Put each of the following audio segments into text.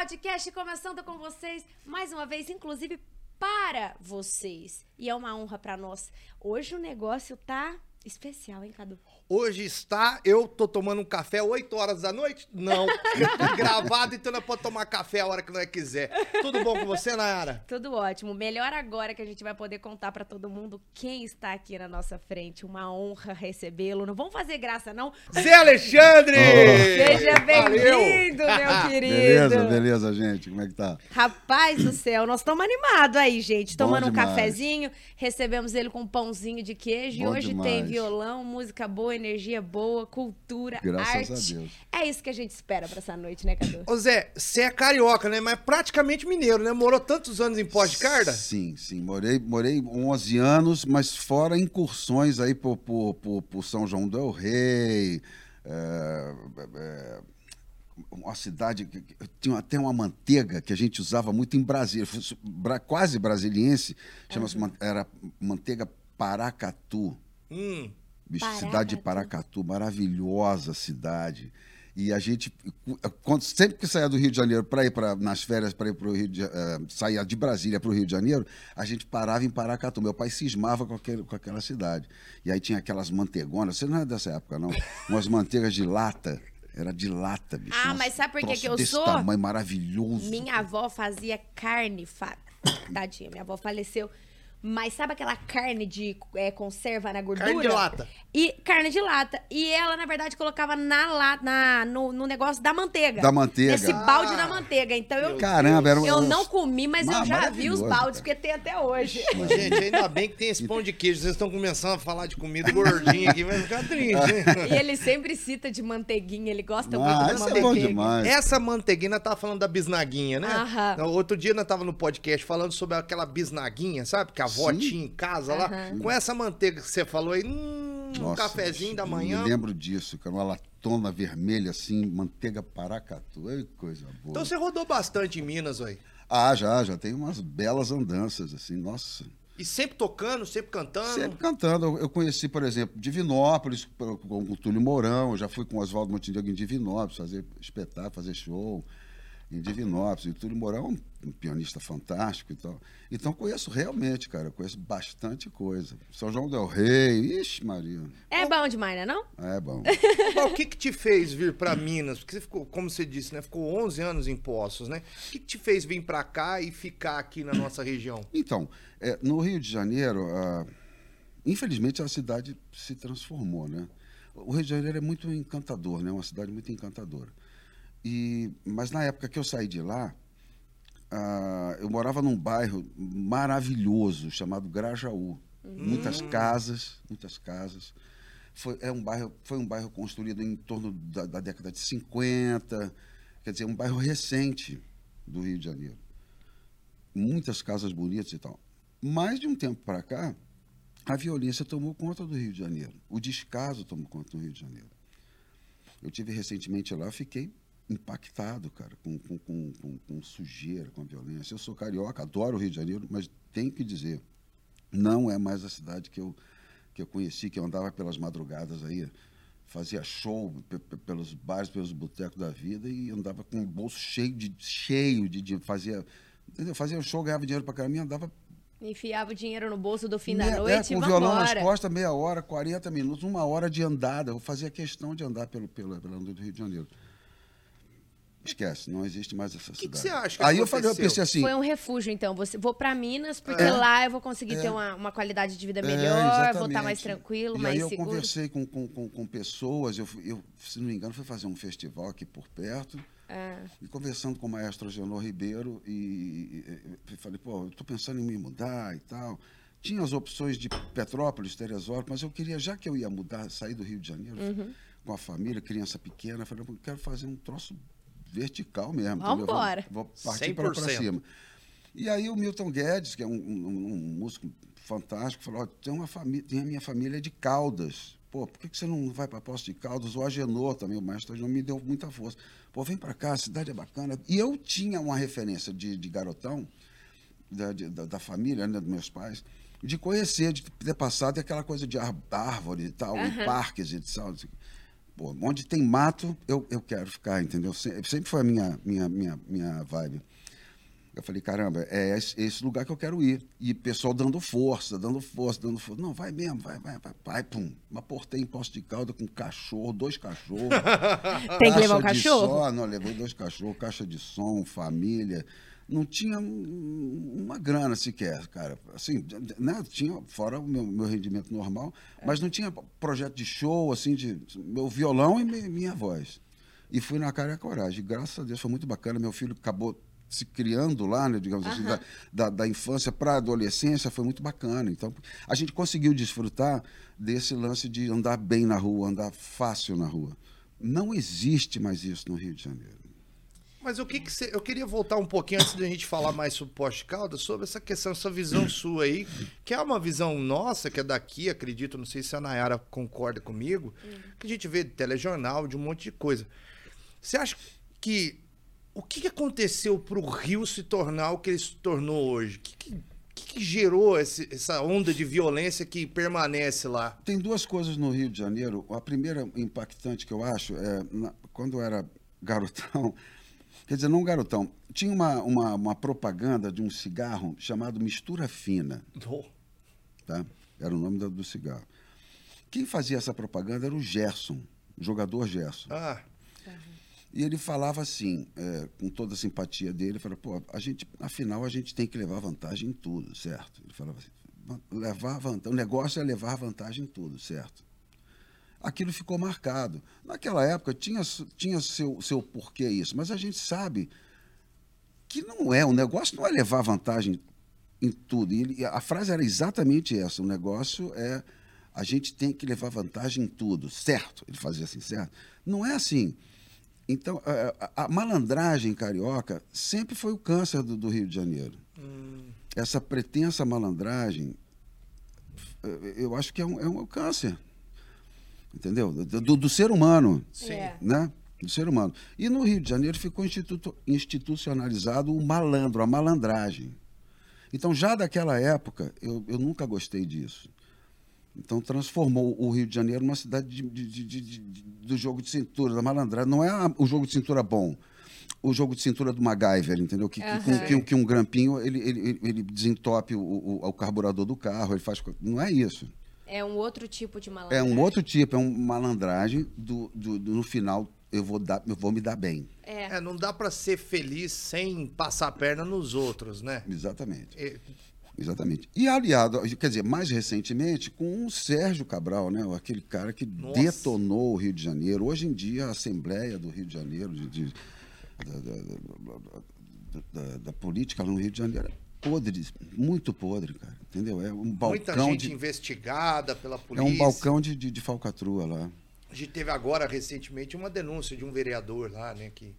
podcast começando com vocês mais uma vez, inclusive para vocês. E é uma honra para nós. Hoje o negócio tá especial, hein, Cadu? Hoje está, eu tô tomando um café 8 horas da noite? Não. Gravado, então não pode tomar café a hora que nós quiser. Tudo bom com você, Nayara? Tudo ótimo. Melhor agora que a gente vai poder contar para todo mundo quem está aqui na nossa frente. Uma honra recebê-lo. Não vamos fazer graça, não? Zé Alexandre! Seja bem-vindo, meu querido. Beleza, beleza, gente. Como é que tá? Rapaz do céu, nós estamos animados aí, gente. Bom Tomando um cafezinho, recebemos ele com um pãozinho de queijo. e Bom hoje tem demais. Violão, música boa, energia boa, cultura, Graças arte. a Deus. É isso que a gente espera pra essa noite, né, Cadu? Ô Zé, você é carioca, né? Mas praticamente mineiro, né? Morou tantos anos em Pós de Carda? Sim, sim. Morei, morei 11 anos, mas fora incursões aí por, por, por, por São João del Rei. é, é, uma cidade que tinha até uma manteiga que a gente usava muito em Brasília, quase brasiliense, chama-se era manteiga Paracatu. Hum. Bicho, Paracatu. cidade de Paracatu, maravilhosa cidade. E a gente, quando, sempre que saía do Rio de Janeiro para ir para nas férias para ir para o Rio de, eh, saía de Brasília para o Rio de Janeiro, a gente parava em Paracatu. Meu pai cismava com, aquele, com aquela cidade. E aí tinha aquelas mantegonas, você não é dessa época, não? Umas manteigas de lata. Era de lata, bicho. Ah, mas sabe por que que eu desse sou? tamanho maravilhoso. Minha avó fazia carne. Fa... Tadinha, minha avó faleceu. Mas sabe aquela carne de é, conserva na gordura? Carne de lata. E carne de lata. E ela, na verdade, colocava na, la- na no, no negócio da manteiga. Da manteiga. Balde Ah, da manteiga. Então eu, Caramba, era um- eu não comi, mas eu Ma- já vi os baldes, cara. porque tem até hoje. Ô, Gente, ainda bem que tem esse pão de queijo. Vocês estão começando a falar de comida gordinha aqui, vai ficar triste, hein? E ele sempre cita de manteiguinha, ele gosta Ah, muito de isso é bom demais. Essa manteiguinha, tava falando da bisnaguinha, né? Aham. Outro dia nós tava no podcast falando sobre aquela bisnaguinha, sabe? Que a avó Sim. tinha em casa lá. Com essa manteiga que você falou aí, hum, um Nossa, cafezinho bicho, da eu manhã. Me lembro disso, cara. Uma latona vermelha assim, manteiga paracatu. Ai, coisa boa. Então você rodou bastante em Minas, aí. Ah, já, já tem umas belas andanças, assim, nossa. E sempre tocando, sempre cantando. Sempre cantando. Eu- Eu conheci, por exemplo, Divinópolis, com com o Túlio Mourão, eu já fui com o Oswaldo Montenegro em Divinópolis, fazer espetáculo, fazer show em Divinópolis. E o Túlio Mourão é um pianista fantástico e tal. Então conheço realmente, cara, eu conheço bastante coisa. São João del Rei, ixi Maria, É bom demais, né não? é bom. Mas o que que te fez vir pra Minas? Porque você ficou, como você disse, né? Ficou 11 anos em Poços, né? O que que te fez vir pra cá e ficar aqui na nossa região? Então, é, no Rio de Janeiro, ah, infelizmente a cidade se transformou, né? O Rio de Janeiro é muito encantador, né? Uma cidade muito encantadora. E, mas na época que eu saí de lá, ah, eu morava num bairro maravilhoso chamado Grajaú. Muitas casas, muitas casas. Foi, é um bairro, foi um bairro construído em torno da, da década de 50, quer dizer, um bairro recente do Rio de Janeiro muitas casas bonitas e tal. Mais de um tempo para cá, a violência tomou conta do Rio de Janeiro. O descaso tomou conta do Rio de Janeiro. Eu tive recentemente lá, fiquei impactado, cara, com, com, com, com, com sujeira, com violência. Eu sou carioca, adoro o Rio de Janeiro, mas tenho que dizer, não é mais a cidade que eu, que eu conheci, que eu andava pelas madrugadas aí, fazia show pe- pe- pelos bares, pelos botecos da vida e andava com o bolso cheio de cheio de dinheiro, fazia entendeu? fazia show, ganhava dinheiro pra caramba e andava Enfiava o dinheiro no bolso do fim da meia- noite é, e com o violão nas costas, meia hora, 40 minutos, uma hora de andada. Eu fazia questão de andar pelo, pelo, pelo do Rio de Janeiro. Esquece, não existe mais essa que cidade. você acha que Aí eu falei, eu aconteceu? pensei assim, Foi um refúgio, então. Você, vou pra Minas, porque É. lá eu vou conseguir É. ter uma, uma qualidade de vida É, melhor, vou estar exatamente. mais tranquilo, e mais aí eu seguro. conversei com, com, com, com pessoas, eu, eu, se não me engano, fui fazer um festival aqui por perto, Ah, e conversando com o maestro Genor Ribeiro, e, e- e falei, pô, eu estou pensando em me mudar e tal. Tinha as opções de Petrópolis, Teresópolis, mas eu queria, já que eu ia mudar, sair do Rio de Janeiro, Uhum. com a família, criança pequena, eu falei, eu quero fazer um troço vertical mesmo. entendeu? Vou- Vambora. Vou, partir para 100%. cima. E aí o Milton Guedes, que é um, um- um músico fantástico, falou, tem, uma família, tem a minha família de Caldas. Pô, por que, que você não vai para Poço de Caldas? O Agenor também, o maestro Agenor, me deu muita força. Pô, vem para cá, a cidade é bacana. E eu tinha uma referência de, de garotão, da, de- da, da família, né, dos meus pais, de conhecer, de ter passado aquela coisa de ar- árvore e tal, e parques e tal. Pô, onde tem mato, eu, eu quero ficar, entendeu? Se- Sempre foi a minha, minha, minha, minha vibe. Eu falei, caramba, é esse, lugar que eu quero ir. E pessoal dando força, dando força, dando força. Não, vai mesmo, vai, vai, vai. vai pum. Uma portei em Poço de Calda com cachorro, dois cachorros. Tem que levar o cachorro? som, não, levei dois cachorros, caixa de som, família. Não tinha um- uma grana sequer, cara. Assim, né? Tinha, fora o meu, meu rendimento normal, mas não tinha projeto de show, assim, de meu violão e mi- minha voz. E fui na cara e a coragem. Graças a Deus foi muito bacana. Meu filho acabou se criando lá, né, digamos assim, da, da, da infância para a adolescência, foi muito bacana. Então, a gente conseguiu desfrutar desse lance de andar bem na rua, andar fácil na rua. Não existe mais isso no Rio de Janeiro. Mas o que que você. Eu queria voltar um pouquinho antes da gente falar mais sobre Poste de Caldas, sobre essa questão, essa visão sua aí, que é uma visão nossa, que é daqui, acredito, não sei se a Nayara concorda comigo, que a gente vê de telejornal, de um monte de coisa. Você acha que. O que, que aconteceu para o Rio se tornar o que ele se tornou hoje? O que, que, que que gerou esse- essa onda de violência que permanece lá? Tem duas coisas no Rio de Janeiro. A primeira impactante que eu acho é na- quando eu era garotão, quer dizer, não garotão, tinha uma, uma, uma propaganda de um cigarro chamado Mistura Fina. Oh, tá? Era o nome do, do cigarro. Quem fazia essa propaganda era o Gerson, o jogador Gerson. Ah, E ele falava assim, é, com toda a simpatia dele, ele falava, pô, a gente, afinal a gente tem que levar vantagem em tudo, certo? Ele falava assim, "Va- levar vantagem, o negócio é levar vantagem em tudo, certo? Aquilo ficou marcado. Naquela época tinha, tinha seu, seu porquê isso, mas a gente sabe que não é, o negócio não é levar vantagem em tudo. E a frase era exatamente essa, o negócio é a gente tem que levar vantagem em tudo, certo? Ele fazia assim, certo? Não é assim. Então, a, a- a malandragem carioca sempre foi o câncer do, do Rio de Janeiro. Essa pretensa malandragem, eu acho que é um, é um câncer. Entendeu? Do, do- ser humano. sim. É. Né? Do ser humano. E no Rio de Janeiro ficou instituto- institucionalizado o malandro, a malandragem. Então, já daquela época, eu, eu nunca gostei disso. Então, transformou o Rio de Janeiro numa cidade de- de- de- de- de- de- do jogo de cintura, da malandragem. Não é a- o jogo de cintura bom, o jogo de cintura do MacGyver, entendeu? Que, que- Aham. que, que um grampinho ele, ele, ele- ele desentope o, o- o carburador do carro, ele faz. Não é isso. É um outro tipo de É malandragem. um outro tipo, é uma malandragem do, do- do- no final eu vou, dar, eu vou me dar bem. É. É, não dá pra ser feliz sem passar a perna nos outros, né? Exatamente. É, Exatamente. E aliado, quer dizer, mais recentemente, com o Sérgio Cabral, né? aquele cara que Nossa. detonou o Rio de Janeiro. Hoje em dia, a Assembleia do Rio de Janeiro, de- de- da, da- da- da- da política no Rio de Janeiro, é podre, muito podre, cara. Entendeu? É um Muita balcão gente de. investigada pela É polícia. um balcão de, de, de falcatrua lá. A gente teve agora, recentemente, uma denúncia de um vereador lá, né? Que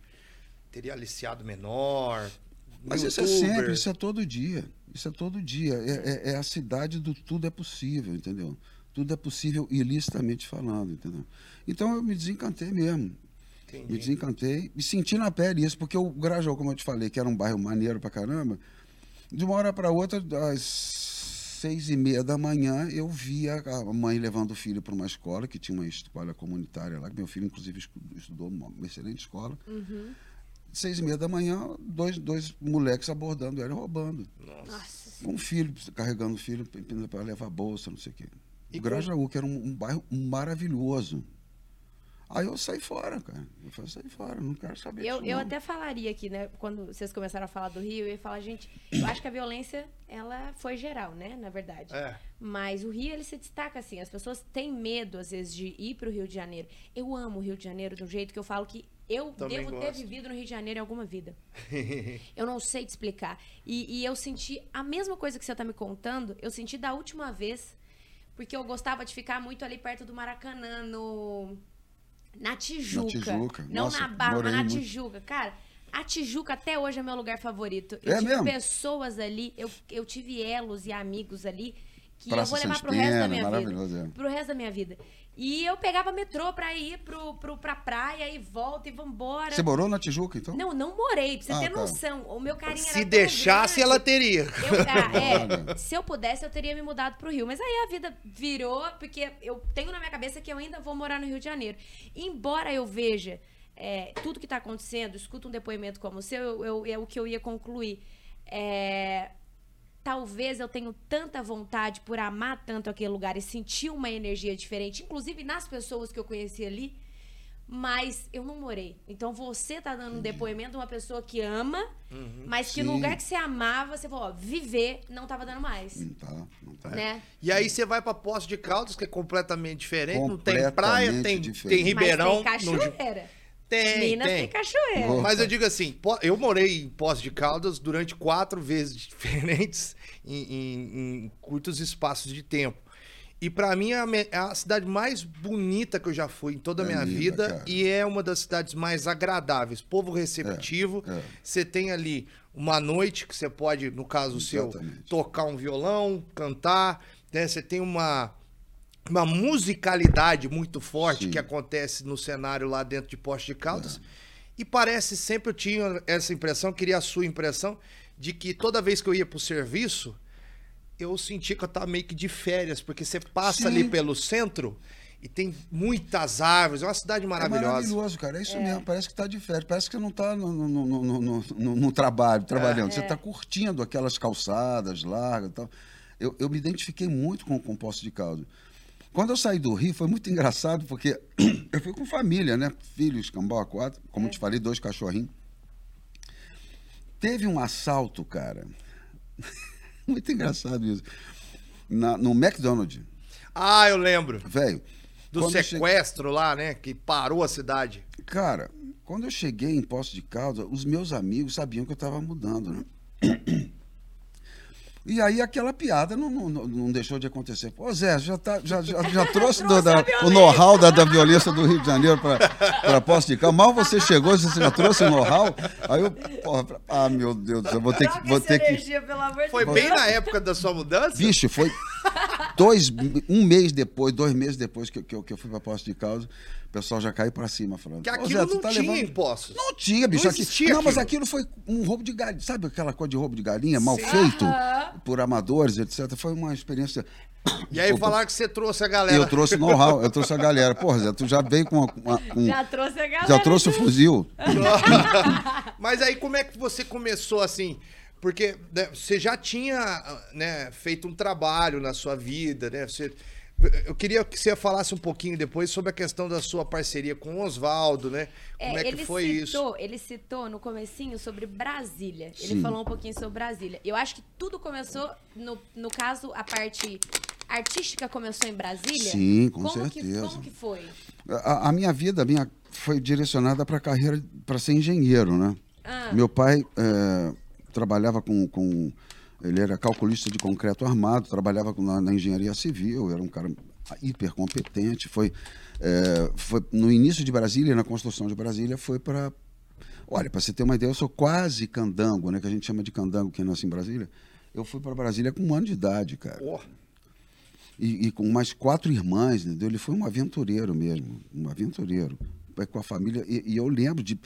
teria aliciado menor. Mas isso é sempre, isso é todo dia. Isso é todo dia. É, é- é a cidade do tudo é possível, entendeu? Tudo é possível ilicitamente falando, entendeu? Então eu me desencantei mesmo. Entendi. Me desencantei e senti na pele isso, porque o Grajaú, como eu te falei, que era um bairro maneiro pra caramba, de uma hora para outra, às seis e meia da manhã, eu via a mãe levando o filho para uma escola, que tinha uma escola comunitária lá, que meu filho, inclusive, estu- estudou numa excelente escola. Uhum. Seis e meia da manhã, dois, dois moleques abordando ela e roubando. Nossa. Um filho carregando o filho para levar a bolsa, não sei o quê. E Grajaú, que era um, um bairro maravilhoso. Aí eu saí fora, cara. Eu falei, saí fora, não quero saber Eu, disso, eu não. até falaria aqui, né? Quando vocês começaram a falar do Rio, eu ia falar, gente, eu acho que a violência, ela foi geral, né? Na verdade. É. Mas o Rio, ele se destaca assim. As pessoas têm medo, às vezes, de ir pro Rio de Janeiro. Eu amo o Rio de Janeiro do jeito que eu falo que eu Também devo ter gosto. vivido no Rio de Janeiro em alguma vida. Eu não sei te explicar. E, e eu senti a mesma coisa que você tá me contando, eu senti da última vez, porque eu gostava de ficar muito ali perto do Maracanã, no. Na Tijuca. Tijuca. Não Nossa, na Barra, mas na muito. Tijuca. Cara, a Tijuca até hoje é meu lugar favorito. Eu É tive mesmo? pessoas ali, eu, eu tive elos e amigos ali que Praça eu vou levar pro resto da minha maravilhoso, vida. é. Pro resto da minha vida. E eu pegava metrô pra ir pro, pro, pra praia e volta e vambora. Você morou na Tijuca, então? Não, não morei, pra você Ah, ter tá. noção. O meu carinho era Se deixasse, grande. ela teria. Eu, ah, é, se eu pudesse, eu teria me mudado pro Rio. Mas aí a vida virou, porque eu tenho na minha cabeça que eu ainda vou morar no Rio de Janeiro. Embora eu veja é, tudo que tá acontecendo, escuto um depoimento como o seu, eu, eu- é o que eu ia concluir. É, talvez eu tenha tanta vontade por amar tanto aquele lugar e sentir uma energia diferente, inclusive nas pessoas que eu conheci ali, mas eu não morei. Então você tá dando um depoimento de uma pessoa que ama, mas que no Sim. lugar que você amava, você falou, ó, viver não tava dando mais. Não tá, não tá. Né? E aí você vai pra Poço de Caldas, que é completamente diferente. Não tem Completamente praia, tem, diferente. tem Ribeirão. Mas tem no- cachoeira. Tem, Minas tem, tem. cachoeira. Mas eu digo assim, eu morei em Poço de Caldas durante quatro vezes diferentes em, em- em curtos espaços de tempo. E pra mim é a, me- é a cidade mais bonita que eu já fui em toda a É minha linda, vida cara. e é uma das cidades mais agradáveis. Povo receptivo. É, é. Você tem ali uma noite que você pode, no caso seu, Exatamente. tocar um violão, cantar. né? Você tem uma uma musicalidade muito forte Sim. que acontece no cenário lá dentro de Poste de Caldas. É. E parece sempre eu tinha essa impressão, queria a sua impressão, de que toda vez que eu ia pro serviço, eu sentia que eu tava meio que de férias, porque você passa Sim. ali pelo centro e tem muitas árvores, é uma cidade É maravilhosa. maravilhoso, cara. É isso mesmo. Parece que tá de férias. Parece que não tá no, no, no, no, no- trabalho, trabalhando. Você tá curtindo aquelas calçadas largas e tal. Eu, eu me identifiquei muito com, com Poço de Caldas. Quando eu saí do Rio, foi muito engraçado, porque eu fui com família, né? Filhos, cambau, quatro. Como eu te falei, dois cachorrinhos. Teve um assalto, cara. muito engraçado isso. Na- no McDonald's. Ah, eu lembro. Velho. Do eu cheguei- sequestro lá, né? Que parou a cidade. Cara, quando eu cheguei em Poço de Caldas, os meus amigos sabiam que eu estava mudando, né? E aí aquela piada não, não, não- deixou de acontecer. Pô, Zé, já, tá, já, já, já trouxe, do- da- o know-how da, da violência do Rio de Janeiro para Poço de Caldas. Mal você chegou, você já trouxe o know-how. Aí eu, porra, ah, meu Deus do céu, vou ter que. Vou ter que energia, pelo amor de Foi Deus. bem na época da sua mudança? Bicho, foi dois, um mês depois, dois meses depois que, eu- que, eu, que eu fui para Poço de Caldas, o pessoal já caiu para cima falando. Que "Ô, aquilo Zé, não tá tinha levando- impostos. Não tinha, bicho. Não aqui- não, mas aquilo. foi um roubo de galinha. Sabe aquela coisa de roubo de galinha mal Sim. feito por amadores, etc. Foi uma experiência. E aí falaram que você trouxe a galera. Eu trouxe know-how, eu trouxe a galera. Porra, Zé, tu já veio com, uma- uma- com- Já trouxe a galera. já trouxe o fuzil. Mas aí como é que você começou assim? Porque né, você já tinha né, feito um trabalho na sua vida, né? Você, eu queria que você falasse um pouquinho depois sobre a questão da sua parceria com o Oswaldo, né? Como é, que ele foi isso? citou, Ele citou no comecinho sobre Brasília. Ele Sim. falou um pouquinho sobre Brasília. Eu acho que tudo começou, no, no caso, a parte artística começou em Brasília. Sim, com como Que, certeza. como que foi? A, a minha vida a minha, foi direcionada para a carreira, para ser engenheiro, né? Ah. Meu pai eh, trabalhava com, com. Ele era calculista de concreto armado, trabalhava na, na engenharia civil, era um cara hiper competente. Foi, eh, foi no início de Brasília, na construção de Brasília, foi para. Olha, para você ter uma ideia, eu sou quase candango, né? Que a gente chama de candango quem nasce em Brasília. Eu fui para Brasília com um ano de idade, cara Pô, e, e com mais quatro irmãs, entendeu? Ele foi um aventureiro mesmo, um aventureiro, Foi com a família. E, e eu lembro de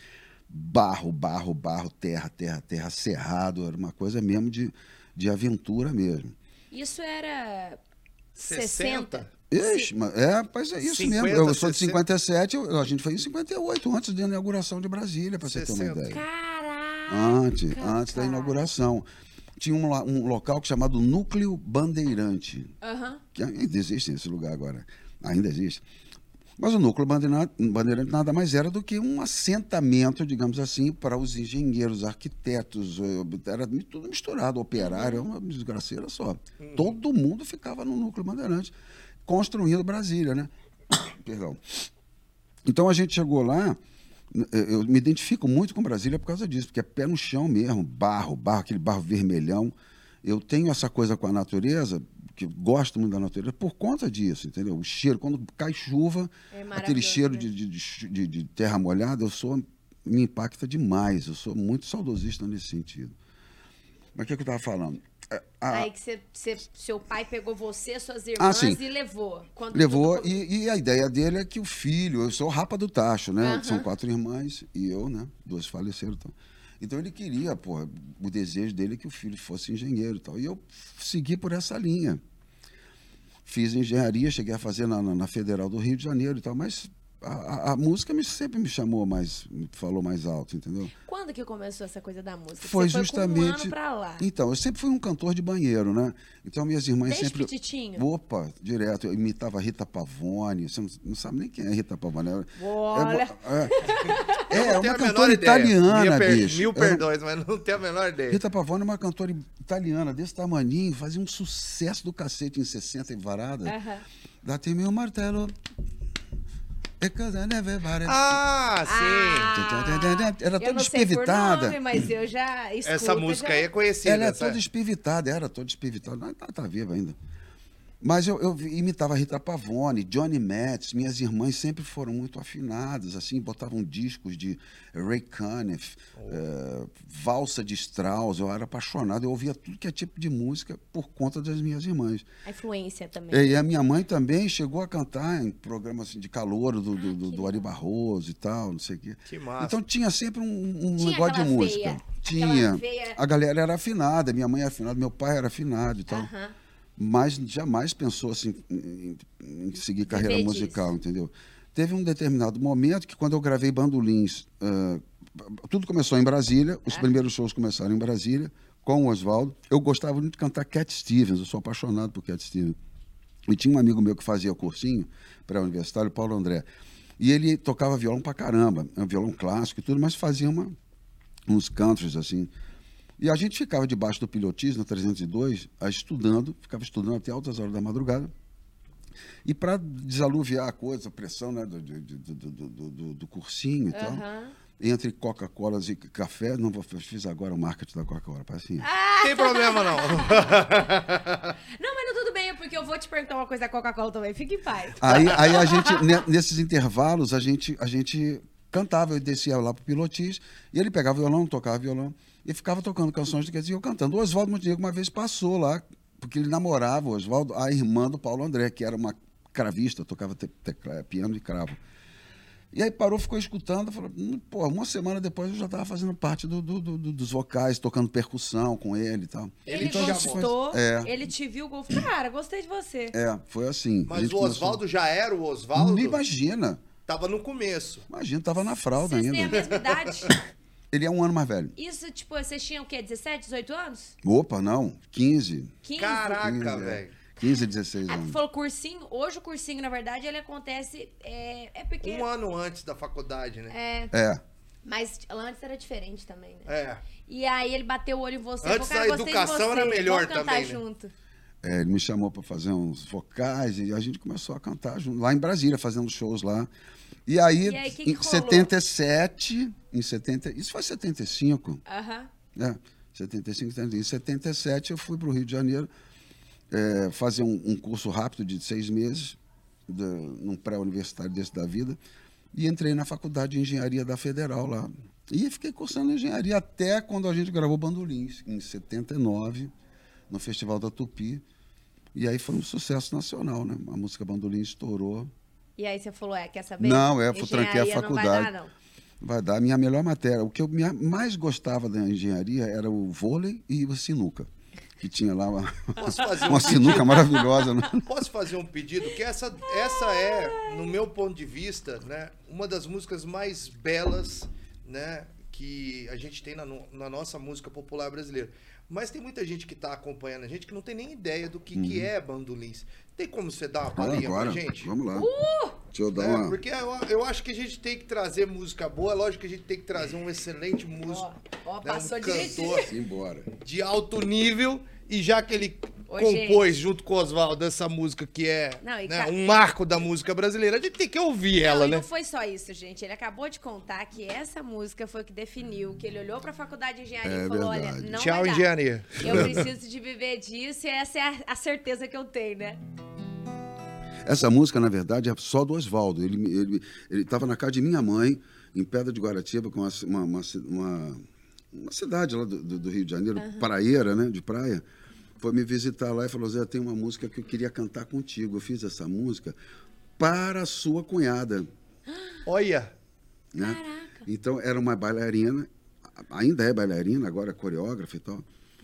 barro, barro, barro, terra, terra, terra, cerrado, era uma coisa mesmo de, de aventura mesmo. Isso era 60? 60? Ixi, mas é, mas é isso 50, mesmo. Eu sou de 60. 57, eu- a gente foi em 58, antes da inauguração de Brasília, para você ter uma 60. ideia. Caraca! Antes, antes da inauguração. Tinha um, um local chamado Núcleo Bandeirante. Aham. que ainda existe esse lugar agora, ainda existe. Mas o núcleo bandeirante, nada mais era do que um assentamento, digamos assim, para os engenheiros, arquitetos, eh, era tudo misturado, operário, é uma desgraceira só. Todo mundo ficava no núcleo bandeirante, construindo Brasília, né? Perdão. Então a gente chegou lá, eh, eu me identifico muito com Brasília por causa disso, porque é pé no chão mesmo, barro, barro, aquele barro vermelhão. Eu tenho essa coisa com a natureza, que gosto muito da natureza, por conta disso, entendeu? O cheiro, quando cai chuva, É aquele cheiro né? de, de, de de- terra molhada, eu sou, me impacta demais. Eu sou muito saudosista nesse sentido. Mas o que, é que eu estava falando? a- Aí que você, você- seu pai pegou você, suas irmãs sim. e levou. Quando Levou, e, e a ideia dele é que o filho, eu sou o rapa do tacho, né? Aham. São quatro irmãs e eu, né? Duas faleceram. Então, então ele queria, pô, o desejo dele é que o filho fosse engenheiro e tal. E eu segui por essa linha. Fiz engenharia, cheguei a fazer na, na- na Federal do Rio de Janeiro e tal, mas a, a- música me, sempre me chamou mais, me falou mais alto, entendeu? Quando que começou essa coisa da música? Foi você Foi com um justamente. ano pra lá. Então, eu sempre fui um cantor de banheiro, né? Então minhas irmãs Desde sempre. petitinho? Opa, direto. Eu imitava Rita Pavone. Você não, não sabe nem quem é Rita Pavone. É- Olha. É, é, é tenho uma cantora italiana, per- bicho. Mil perdões, mas não tenho a menor ideia. Rita Pavone é uma cantora italiana desse tamaninho, fazia um sucesso do cacete em 60 e varada. Aham. Dá-te meu martelo. É neve vare- Ah, sim. Era eu toda não sei por espivitada. nome, mas eu já escuto. Essa música já... aí é conhecida. Ela é toda espivitada, era toda espivitada. Tá, tá viva ainda. Mas eu, eu imitava Rita Pavone, Johnny Metz. Minhas irmãs sempre foram muito afinadas, assim, botavam discos de Ray Conniff, eh, valsa de Strauss. Eu era apaixonado, eu ouvia tudo que é tipo de música por conta das minhas irmãs. A influência também. E a minha mãe também chegou a cantar em programas assim, de calor do, do, do, do Ari Barroso e tal, não sei o quê. Que massa. Então tinha sempre um, um Tinha negócio de música. veia, tinha. veia- A galera era afinada, minha mãe era afinada, meu pai era afinado e tal. Aham. Mas jamais pensou assim, em, em seguir carreira disso. musical, entendeu? Teve um determinado momento que quando eu gravei Bandolins, ah, tudo começou em Brasília, os primeiros shows começaram em Brasília, com o Oswaldo. Eu gostava muito de cantar Cat Stevens, eu sou apaixonado por Cat Stevens. E tinha um amigo meu que fazia cursinho pré-universitário, Paulo André. E ele tocava violão pra caramba, é um violão clássico e tudo, mas fazia uma, uns countries assim. E a gente ficava debaixo do pilotis, na 302, a- estudando, ficava estudando até altas horas da madrugada. E para desaluviar a coisa, a pressão né, do, do, do, do, do- do- do cursinho e tal, Aham. entre Coca-Colas e café, não vou, fiz agora o marketing da Coca-Cola, assim. Tem problema não. Não, mas não tudo bem, porque eu vou te perguntar uma coisa da Coca-Cola também. Fique em paz. Aí, aí a gente, ne- nesses intervalos, a gente, a gente cantava, eu descia lá pro Pilotis, e ele pegava violão, tocava violão, e ficava tocando canções do que e eu cantando. O Oswaldo Montenegro uma vez passou lá, porque ele namorava, o Oswaldo, a irmã do Paulo André, que era uma cravista, tocava piano e cravo. E aí parou, ficou escutando, falou, hum, pô, uma semana depois eu já estava fazendo parte do- do- do- do- dos vocais, tocando percussão com ele e tal. Ele Então já gostou, É. ele te viu, gol. Cara, gostei de você. É, foi assim. Mas o começou- Oswaldo já era o Oswaldo? Não imagina. Tava no começo. Imagina, tava na fralda Vocês ainda. têm a mesma idade? Ele é um ano mais velho. Isso, tipo, vocês tinham o quê? 17, 18 anos? Opa, não. 15. 15? Caraca, 15, é. velho. 15, 16 Ah, tu anos. falou cursinho. Hoje o cursinho, na verdade, ele acontece. É, é porque. Um ano antes da faculdade, né? É, É. mas antes era diferente também, né? É. E aí ele bateu o olho em você. Antes falou, a "Cara, gostei de educação você, era melhor vamos cantar também, né?" junto. É, ele me chamou para fazer uns vocais e a gente começou a cantar junto, lá em Brasília, fazendo shows lá. E aí, E aí, que que em rolou? 77, em 70, isso foi 75, Aham. né? 75, 70, em 77 eu fui para o Rio de Janeiro é, fazer um, um curso rápido de seis meses, de, num pré-universitário desse da vida, e entrei na faculdade de engenharia da Federal lá. E fiquei cursando engenharia até quando a gente gravou Bandolins, em 79, no Festival da Tupi. E aí foi um sucesso nacional, né? A música Bandolim estourou. E aí você falou, é, quer saber? Não, é, eu tranquei a faculdade. Não vai dar, não. Vai dar a minha melhor matéria. O que eu mais gostava da engenharia era o vôlei e o sinuca. Que tinha lá uma, Posso fazer um uma sinuca maravilhosa, né? Posso fazer um pedido? Que essa, essa é, no meu ponto de vista, né, uma das músicas mais belas né, que a gente tem na, na nossa música popular brasileira. Mas tem muita gente que está acompanhando a gente que não tem nem ideia do que, que é bandolins. Tem como você dar uma Ah, palhinha agora, pra gente? vamos lá. Deixa eu dar É, uma... porque eu, eu acho que a gente tem que trazer música boa, lógico que a gente tem que trazer um excelente músico, Ó, ó, né, passou um direitinho. cantor Embora. de alto nível. E já que ele Ô, compôs junto com o Oswaldo essa música que é Não, né, ca- um marco da música brasileira, a gente tem que ouvir ela, não, e né? não foi só isso, gente. Ele acabou de contar que essa música foi o que definiu, que ele olhou pra faculdade de engenharia É e falou, verdade. olha, não Tchau, vai dar. engenharia. Eu preciso de viver disso e essa é a, a certeza que eu tenho, né? Essa música, na verdade, é só do Oswaldo. Ele estava ele, ele tava na casa de minha mãe, em Pedra de Guaratiba, com uma, uma, uma, uma- cidade lá do, do- Rio de Janeiro, praieira, né? De praia. Foi me visitar lá e falou: Zé, tem uma música que eu queria cantar contigo. Eu fiz essa música para a sua cunhada. Olha. Né? Caraca. Então, era uma bailarina, ainda é bailarina, agora é coreógrafa e tal,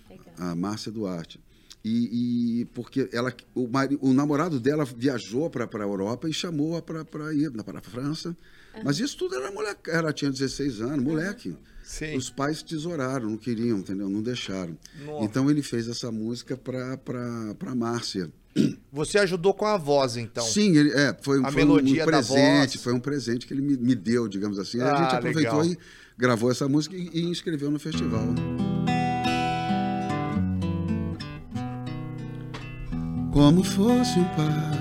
Legal. a Márcia Duarte. E, e porque ela, o, mari- o namorado dela viajou para a Europa e chamou-a para ir para a França. Mas isso tudo era moleque, ela tinha 16 anos, moleque. Sim. Os pais tesouraram, não queriam, entendeu? Não deixaram. Nossa. Então ele fez essa música para para Márcia. Você ajudou com a voz, então. Sim, ele, é, foi, A foi um da presente, foi um presente que ele me, me deu, digamos assim. Ah, a gente aproveitou legal. e gravou essa música e, e inscreveu no festival. Como fosse um par,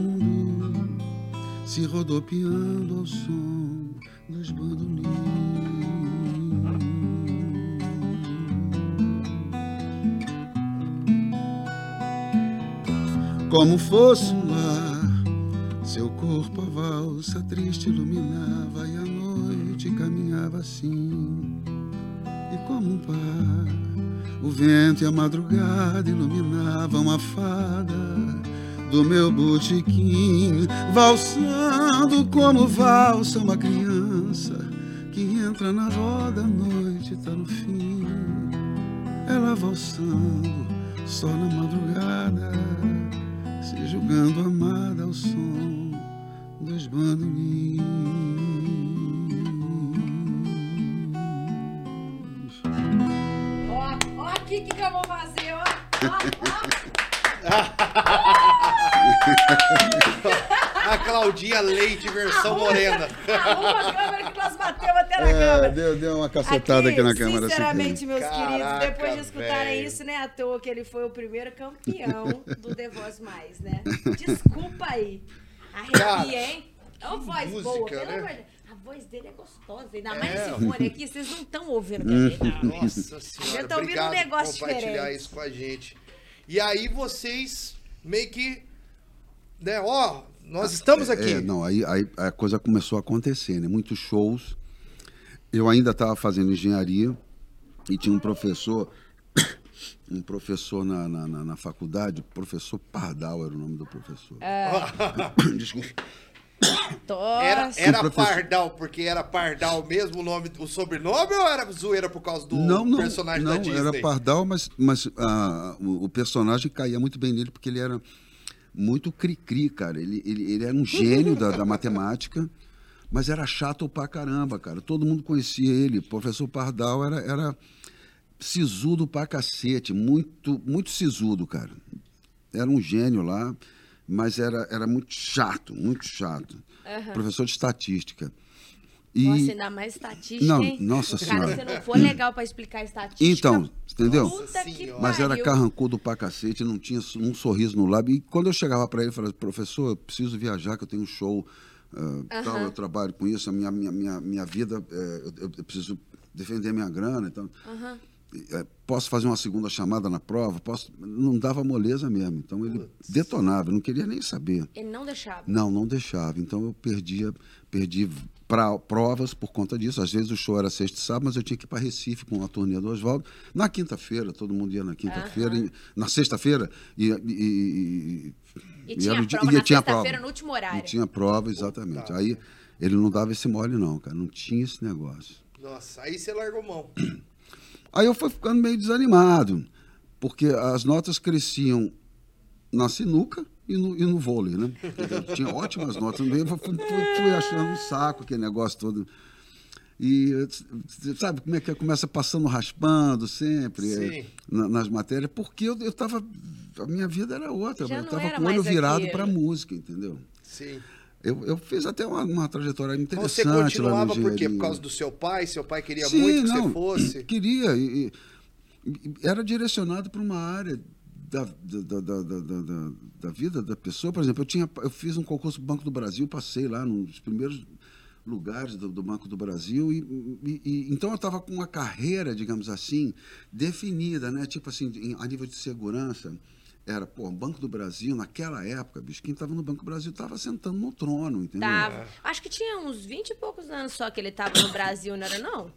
se rodopiando ao som dos bandolins. Como fosse um lar, seu corpo a valsa triste iluminava e a noite caminhava assim. E como um par, o vento e a madrugada iluminavam a fada do meu botequim, valsando como valsa uma criança que entra na roda, a noite tá no fim. Ela valsando só na madrugada, se julgando amada ao som dos bandolins. Ó, ó aqui que, eu vou fazer, ó. Ó, A Claudinha Leite, versão morena. ó. Arruma a câmera que nós batemos até na É, câmera. deu, deu uma cacetada aqui, na câmera. sem Sinceramente, meus Caraca, queridos, depois de escutarem velho. isso, não é à toa que ele foi o primeiro campeão do The Voice Mais, né? Desculpa aí. Arrepia, hein? É uma voz música, boa, pelo né? amor. A voz dele é gostosa. Ainda É. mais esse fone aqui, vocês não estão ouvindo. Nossa senhora, tá ouvindo um negócio por compartilhar diferente. isso com a gente. E aí vocês meio que, né, ó, nós estamos aqui. É, não, aí, aí a coisa começou a acontecer, né? Muitos shows. Eu ainda estava fazendo engenharia e tinha um professor, um professor na, na, na- na faculdade, professor Pardal era o nome do professor. É. Desculpa. Era, era professor- Pardal, porque era Pardal mesmo o nome, o sobrenome ou era zoeira por causa do não, não, personagem não, da Disney? era Pardal, mas, mas ah, o, o personagem caía muito bem nele porque ele era muito cri-cri, cara. Ele, ele, ele era um gênio da, da matemática, mas era chato pra caramba, cara. Todo mundo conhecia ele. O professor Pardal era, era sisudo pra cacete, muito, muito sisudo, cara. Era um gênio lá, mas era, era muito chato, muito chato. Professor de estatística. E, Nossa, ainda mais estatística, Não, hein? nossa Cara, senhora. se não for legal pra explicar estatística... Então, entendeu? Puta que Senhora. Mas era carrancudo pra cacete, não tinha um sorriso no lábio. E quando eu chegava pra ele, eu falava, professor, eu preciso viajar, que eu tenho um show, ah, tal, eu trabalho com isso, a minha, minha, minha, minha vida, eh, eu, eu preciso defender minha grana. Então, eh, posso fazer uma segunda chamada na prova? Posso? Não dava moleza mesmo. Então ele detonava, eu não queria nem saber. Ele não deixava. Não, não deixava. Então eu perdia, perdi pra, provas por conta disso. Às vezes o show era sexta e sábado, mas eu tinha que ir para Recife com a turnê do Oswaldo. Na quinta-feira, todo mundo ia na quinta-feira. Na sexta-feira, e, e- e- E e tinha era prova e na sexta-feira, prova. no último horário. E tinha prova, exatamente. Aí ele não dava esse mole, não, cara. Não tinha esse negócio. Nossa, aí você largou mão. Aí eu fui ficando meio desanimado, porque as notas cresciam na sinuca e no, e no vôlei, né? Eu tinha ótimas notas, eu fui, fui- fui achando um saco aquele negócio todo. E sabe como é que começa passando raspando sempre Sim. na- nas matérias? Porque eu, eu tava. A minha vida era outra, Já eu não tava era com o olho virado para música, entendeu? Sim. Eu, eu fiz até uma, uma trajetória Você interessante na continuava por quê? Por causa do seu pai? Seu pai queria Sim, muito que não, você fosse? Queria. e- e- era direcionado para uma área da, da, da, da, da, da vida da pessoa. Por exemplo, eu, tinha, eu fiz um concurso do Banco do Brasil, passei lá nos primeiros lugares do, do Banco do Brasil e, e, e então eu estava com uma carreira, digamos assim, definida, né? Tipo assim, em, a nível de segurança era, pô, o Banco do Brasil, naquela época, bicho, quem estava no Banco do Brasil estava sentando no trono, entendeu? Tava. Acho que tinha uns 20 e poucos anos só que ele estava no Brasil, não era não?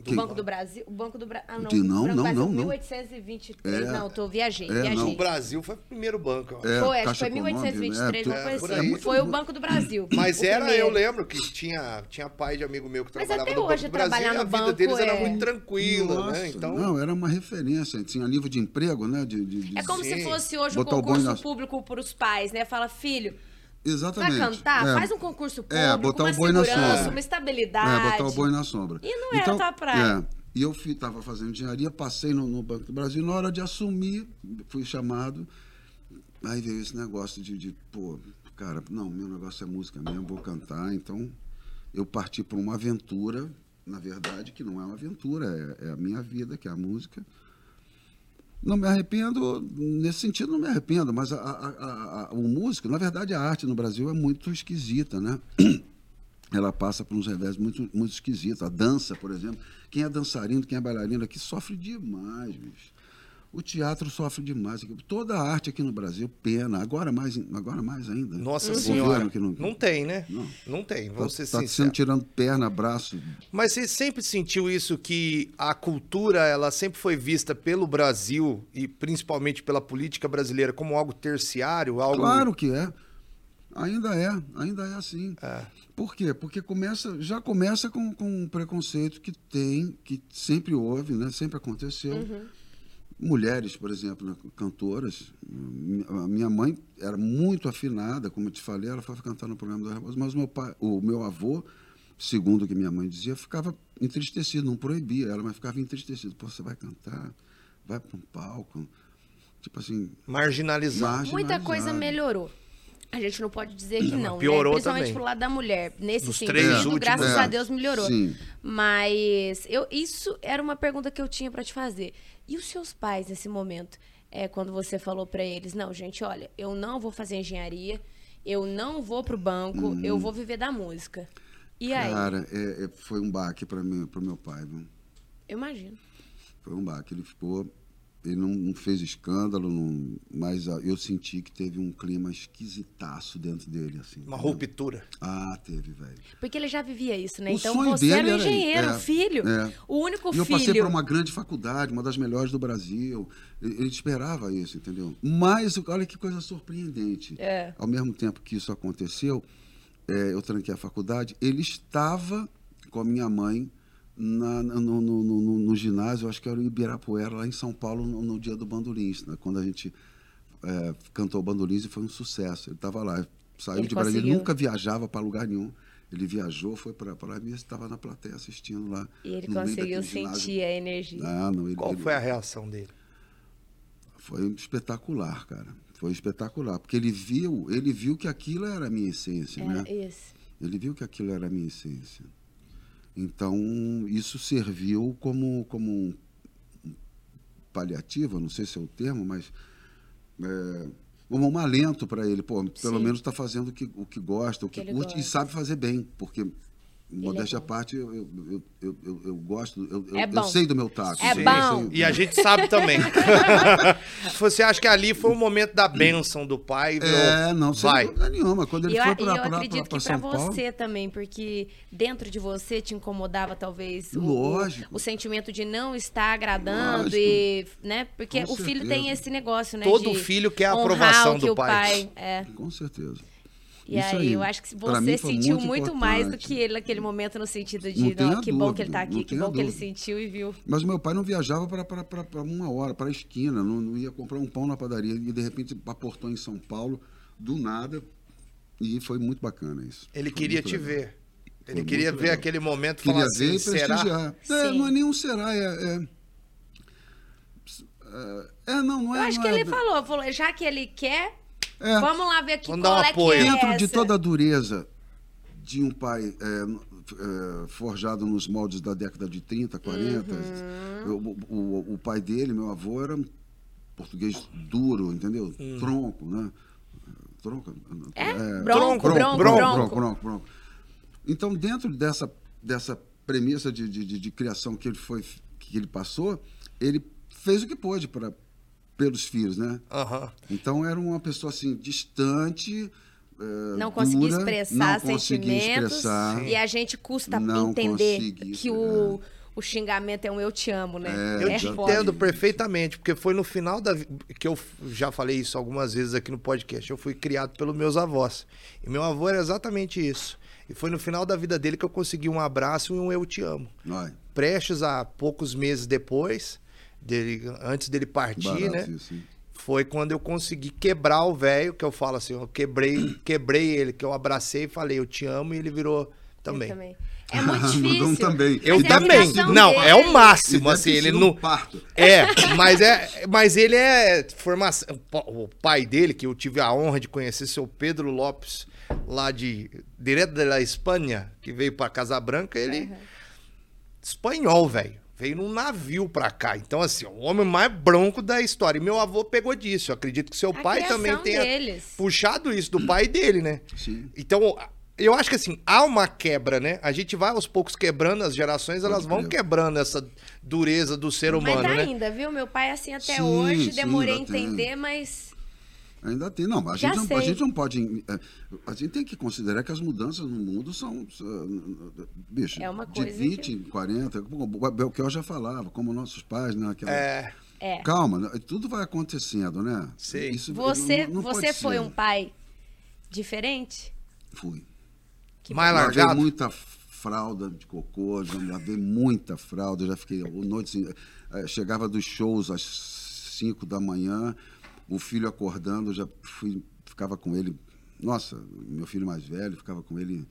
Do Quem? Banco do Brasil. O Banco do Brasil. Ah, não. Não, o não, Brasil, não, não. 1823. É. Não, tô, viajei. É, viajei. não. O Brasil foi o primeiro banco. É, Foi, acho que foi 1823, Econômica, uma né? coisa É, assim. Foi o Banco do Brasil. Mas o era, primeiro. eu lembro que tinha, tinha pai de amigo meu que Mas trabalhava até no Banco hoje do Brasil trabalhar e a no vida banco deles era é- muito tranquila, Nossa, né? Então, Não, era uma referência. Tinha nível de emprego, né? De, de- de- É como se Sim. fosse hoje Botar um o concurso público para os pais, né? Fala, filho, Exatamente. cantar? É. Faz um concurso público, É, botar uma o boi na sombra. uma estabilidade. É, botar o boi na sombra. E não era tua praia. É, e eu estava fazendo engenharia, passei no, no Banco do Brasil, na hora de assumir, fui chamado, aí veio esse negócio de, de, pô, cara, não, meu negócio é música mesmo, vou cantar, então eu parti para uma aventura, na verdade, que não é uma aventura, é, é a minha vida, que é a música. Não me arrependo, nesse sentido não me arrependo, mas a, a- a- o músico, na verdade a arte no Brasil é muito esquisita, né? ela passa por uns revés muito, muito esquisitos. A dança, por exemplo. Quem é dançarino, quem é bailarino aqui sofre demais, bicho. O teatro sofre demais. Toda a arte aqui no Brasil, pena. Agora mais, agora mais ainda. nossa O senhora. não, Não tem, né? Não. Não tem, tá, vamos ser tá sendo tirando perna, braço. Mas você sempre sentiu isso que a cultura, ela sempre foi vista pelo Brasil e principalmente pela política brasileira como algo terciário, algo Claro que é. Ainda é, ainda é assim. É. Por quê? Porque começa, já começa com, com um preconceito que tem, que sempre houve, né? sempre aconteceu. Uhum. Mulheres, por exemplo, né, cantoras. A minha mãe era muito afinada, como eu te falei, ela foi cantar no programa da Raposa, mas o meu, pai, o meu avô, segundo o que minha mãe dizia, ficava entristecido, não proibia ela, mas ficava entristecido. Pô, você vai cantar, vai para um palco. Tipo assim, marginalizado. Muita coisa melhorou. A gente não pode dizer que não, piorou né? Principalmente também. pro lado da mulher. Nesse Nos sentido, três últimos graças anos. a Deus melhorou. Sim. Mas eu, isso era uma pergunta que eu tinha pra te fazer. E os seus pais nesse momento? É, quando você falou pra eles, não, gente, olha, eu não vou fazer engenharia, eu não vou pro banco, eu vou viver da música. E aí? Uhum. Cara, é- é- foi um baque para mim, para meu pai, viu? Eu imagino. Foi um baque. Ele ficou, ele não, não fez escândalo, não- mas eu senti que teve um clima esquisitaço dentro dele, assim. Uma entendeu? ruptura. Ah, teve, velho. Porque ele já vivia isso, né? O então você era um era- engenheiro, é, filho. é. O único E eu filho. passei por uma grande faculdade, uma das melhores do Brasil. Ele ele esperava isso, entendeu? Mas olha que coisa surpreendente. É. Ao mesmo tempo que isso aconteceu, é, eu tranquei a faculdade, ele estava com a minha mãe na- no, no- no- no- no ginásio, acho que era o Ibirapuera, lá em São Paulo, no, no dia do Bandolins, né? quando a gente é, cantou Bandolins e foi um sucesso. Ele estava lá, saiu Ele de Brasília, ele conseguiu. nunca viajava para lugar nenhum. Ele viajou, foi para lá e estava na plateia assistindo lá. E ele conseguiu sentir a energia. Ah, não, ele, Qual ele- foi a reação dele? foi espetacular, cara. Foi espetacular, porque ele viu, ele viu que aquilo era a minha essência, né? É, esse. Ele viu que aquilo era a minha essência. Então, isso serviu como, como um paliativo, não sei se é o termo, mas é, como um alento para ele. Pô, pelo Sim. menos está fazendo o que, o que gosta, o que, ele curte e gosta. sabe fazer bem, porque modéstia à parte, eu, eu, eu, eu, gosto, eu, eu- É sei do meu taco. É bom. sei- E a gente sabe também. Você acha que ali foi o momento da bênção do pai? É, não, sem vai. dúvida nenhuma. Quando ele E eu, foi para eu pra, acredito pra, pra que pra Paulo... você também, porque dentro de você te incomodava talvez o, Lógico. o, o sentimento de não estar agradando Lógico. e, né? Porque o filho tem esse negócio, né? Todo de filho quer a aprovação do pai. é. Com certeza. E aí, aí, eu acho que você mim sentiu muito muito, mais do que ele naquele momento, no sentido de, não, que bom que ele tá dúvida, não aqui, que bom que ele dúvida. sentiu e viu. Mas meu pai não viajava para uma hora, para a esquina, não, não ia comprar um pão na padaria. E de repente aportou em São Paulo, do nada. E foi muito bacana isso. Ele Foi queria te legal. ver. Ele Foi queria ver legal. aquele momento Queria falar ver assim, e será? prestigiar. É, não é nenhum será, é. É, é, é, não, não é. Eu acho não que é- ele falou, falou, já que ele quer, É. vamos lá ver aqui Vamos qual dar um é apoio. que é Dentro de toda a dureza de um pai é, é, forjado nos moldes da década de 30, 40, Uhum. o, o- o pai dele, meu avô, era um português duro, entendeu? Hum. Tronco, né? Tronco? É? Bronco, Bronco, bronco, bronco, bronco, bronco. bronco, bronco, bronco. Então, dentro dessa, dessa premissa de, de, de- de criação que ele foi que ele passou, ele fez o que pôde para pelos filhos, né? Aham. Então era uma pessoa assim distante, eh, Não conseguia dura, expressar não sentimentos. expressar. E a gente custa Não entender consegui, que o, o xingamento é um eu te amo, né? É, Eu É te foda. entendo perfeitamente, porque foi no final da que eu já falei isso algumas vezes aqui no podcast. Eu fui criado pelos meus avós. E meu avô era exatamente isso. E foi no final da vida dele que eu consegui um abraço e um eu te amo. Ai, Prestes a poucos meses depois, dele, antes dele partir, barato né? hein? Foi quando eu consegui quebrar o velho, que eu falo assim, eu quebrei, quebrei ele, que eu abracei e falei, eu te amo, e ele virou Eu também. também. É muito difícil. também. Eu Mas é também. Não, é o dele. máximo, Ele assim, ele não. parto. É, mas é, mas ele é formação. O pai dele, que eu tive a honra de conhecer, seu Pedro Lopes, lá de direto da Espanha, que veio para Casa Branca, ele espanhol, velho. Veio num navio pra cá. Então, assim, o homem mais bronco da história. E meu avô pegou disso. Eu acredito que seu A pai também tenha deles. puxado isso do pai dele, né? Sim. Então, eu acho que assim, há uma quebra, né? A gente vai aos poucos quebrando, as gerações elas vão quebrando essa dureza do ser Mas humano, tá né? ainda, viu? Meu pai é assim até Sim, hoje. sim, Demorei a entender, mas. Ainda tem, não. A gente não, a gente não pode. eh, A gente tem que considerar que as mudanças no mundo são. Bicho, É uma de coisa 20, 40. como O Belchior já falava, como nossos pais, né? aquela- É, É. Calma, né, tudo vai acontecendo, né? Sim. Isso Você, não- não você foi ser. um pai diferente? Fui. Que mais largado. muita fralda de cocô, já lavei muita fralda, já fiquei o noite assim, eh, chegava dos shows às 5 da manhã, o filho acordando, eu já fui ficava com ele. Nossa, meu filho mais velho ficava com ele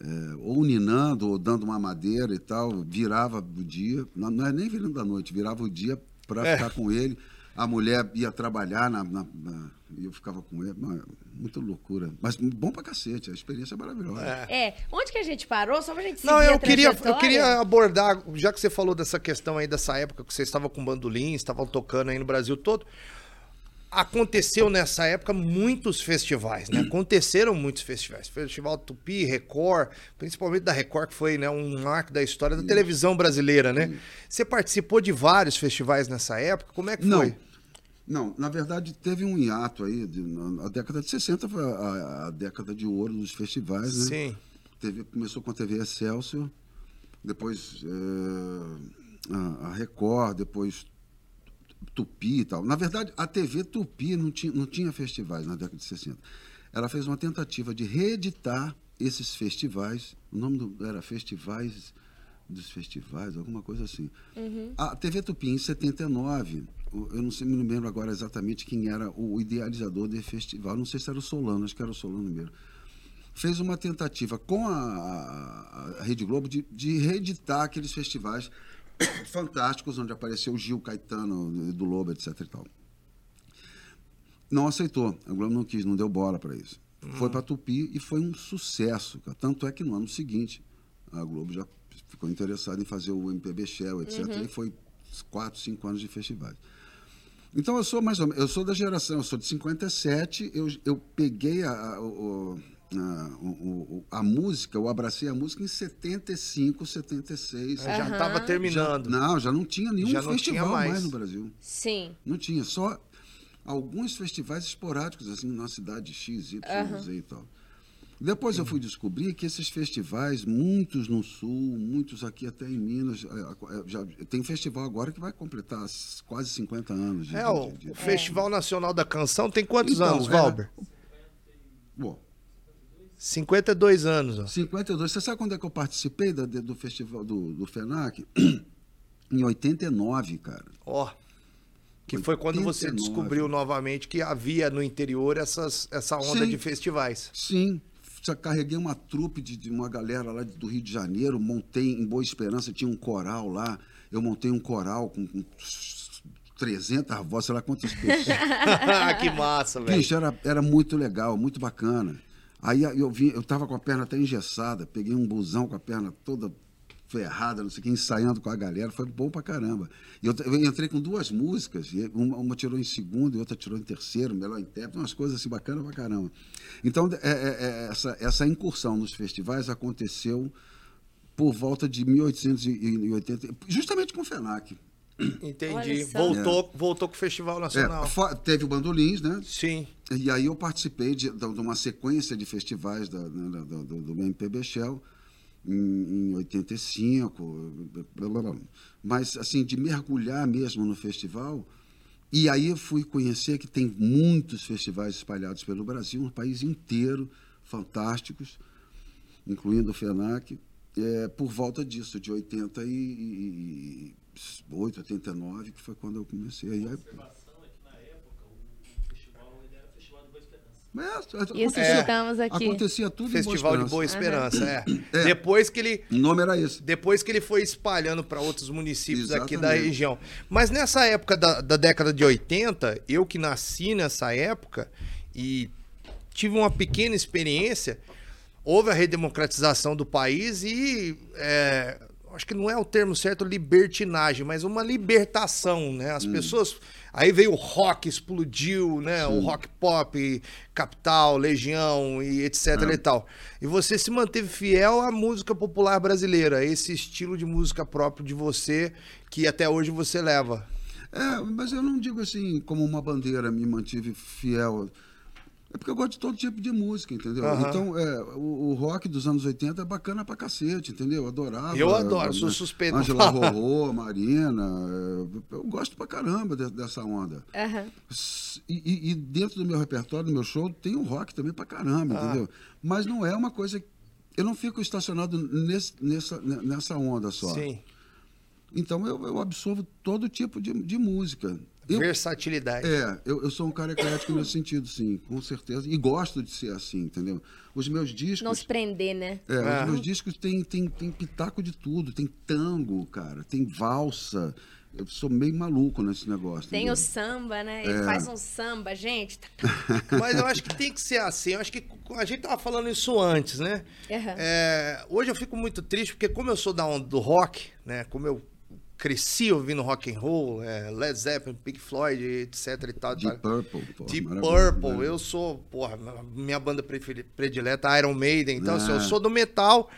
eh, ou ninando ou dando uma madeira e tal, virava o dia, não, não é nem virando da noite, virava o dia para É. ficar com ele. A mulher ia trabalhar na, na- na- e eu ficava com ele. Mas, Muita loucura. Mas bom pra cacete, a experiência é maravilhosa. É. É. Onde que a gente parou? Só pra gente seguir Não, eu a queria, eu queria abordar, já que você falou dessa questão aí, dessa época que você estava com bandolim, estavam tocando aí no Brasil todo. Aconteceu nessa época muitos festivais, né? Aconteceram muitos festivais. Festival Tupi, Record, principalmente da Record, que foi né, um marco da história da televisão brasileira, né? Você participou de vários festivais nessa época? Como é que Não. foi? Não, na verdade teve um hiato aí, de- na- a década de 60 foi a, a- década de ouro dos festivais, né? Sim. Teve, começou com a TV Excelsior, depois eh, a, a Record, depois Tupi e tal. Na verdade, a TV Tupi não tinha, não tinha festivais na década de 60. Ela fez uma tentativa de reeditar esses festivais, o nome do, era Festivais dos Festivais, alguma coisa assim. A TV Tupi, em 79, o- eu não sei, me lembro agora exatamente quem era o idealizador desse festival, não sei se era o Solano, acho que era o Solano mesmo fez uma tentativa com a, a- a Rede Globo de, de reeditar aqueles festivais fantásticos onde apareceu o Gil Caetano do Lobo, etc. E tal. Não aceitou. A Globo não quis, não deu bola para isso. Foi para Tupi e foi um sucesso. cara. Tanto é que no ano seguinte a Globo já ficou interessada em fazer o MPB Shell, etc. E foi quatro, cinco anos de festivais. Então eu sou mais ou menos, eu sou da geração, eu sou de 57, eu, eu peguei a, a, a, o- o- a música, eu abracei a música em 75, 76. Já Aham. estava terminando. Não, já não tinha nenhum Já não festival tinha mais. mais. no Brasil. Sim. Não tinha, só alguns festivais esporádicos, assim, na cidade X, Y, Z e tal. Depois eu fui descobrir que esses festivais, muitos no Sul, muitos aqui até em Minas, eh, eh, já, tem festival agora que vai completar quase 50 anos. de- É, o, de- de- o Festival Nacional da Canção tem quantos Então, anos, é. Valber? Bom, 52 anos, ó. 52. Você sabe quando é que eu participei da- do festival do, do FENAC? em 89, cara. Ó. Que foi quando você 89. descobriu novamente que havia no interior essas, essa onda Sim. de festivais. Sim. Já carreguei uma trupe de, de uma galera lá do Rio de Janeiro, montei em Boa Esperança, tinha um coral lá. Eu montei um coral com, com 300 vozes, sei lá quantas pessoas. que massa, velho. Bicho, era, era muito legal, muito bacana. Aí eu vi, eu tava com a perna até engessada, peguei um busão com a perna toda ferrada, não sei o que, ensaiando com a galera, foi bom pra caramba. E eu, eu entrei com duas músicas, uma, uma, tirou em segundo e outra tirou em terceiro, melhor intérprete, umas coisas assim bacanas pra caramba. Então, é, é, é, essa, essa incursão nos festivais aconteceu por volta de 1880, justamente com o FENAC. Entendi. Voltou, é. voltou com o Festival Nacional. É, teve o Bandolins, né? Sim. E aí eu participei de, de uma sequência de festivais da, né, do, do, do MPB Shell em, em 85, blá, blá, blá. mas assim, de mergulhar mesmo no festival. E aí eu fui conhecer que tem muitos festivais espalhados pelo Brasil, no país inteiro, fantásticos, incluindo o FENAC, é, por volta disso, de 88, 89, que foi quando eu comecei. Aí, Isso é, estamos aqui. Acontecia tudo Festival de Boa Esperança, uhum. é. é. Depois que ele. O nome era esse. Depois que ele foi espalhando para outros municípios Exatamente. aqui da região. Mas nessa época da, da década de 80, eu que nasci nessa época e tive uma pequena experiência, houve a redemocratização do país e. É, acho que não é o termo certo libertinagem, mas uma libertação, né? As hum. pessoas Aí veio o rock, explodiu, né? Sim. O rock pop, Capital, Legião e etc é. e tal. E você se manteve fiel à música popular brasileira, esse estilo de música próprio de você que até hoje você leva. É, mas eu não digo assim como uma bandeira me mantive fiel. É porque eu gosto de todo tipo de música, entendeu? Uhum. Então, é, o, o, rock dos anos 80 é bacana pra cacete, entendeu? Eu adorava. Eu adoro, sou suspeito. Angela Rorô, Marina. É, eu gosto pra caramba de, dessa onda. Uhum. E, e, dentro do meu repertório, do meu show, tem o rock também pra caramba, ah. entendeu? Mas não é uma coisa. Eu não fico estacionado nesse, nessa, nessa onda só. Sim. Então eu, eu absorvo todo tipo de, de música. Eu, Versatilidade. É, eu, eu sou um cara eclético nesse sentido, sim, com certeza. E gosto de ser assim, entendeu? Os meus discos. Não se prender, né? É, ah. os meus discos tem, tem, tem pitaco de tudo. Tem tango, cara, tem valsa. Eu sou meio maluco nesse negócio. Tem entendeu? o samba, né? Ele é. faz um samba, gente. Mas eu acho que tem que ser assim. Eu acho que a gente tava falando isso antes, né? Uhum. É, hoje eu fico muito triste, porque como eu sou da onda do rock, né? Como eu cresci ouvindo rock and roll, é, Led Zeppelin, Pink Floyd, etc e tal. Deep Purple. Porra, Deep Purple. Né? Eu sou, porra, minha banda predileta Iron Maiden. Então, assim, eu é. sou do metal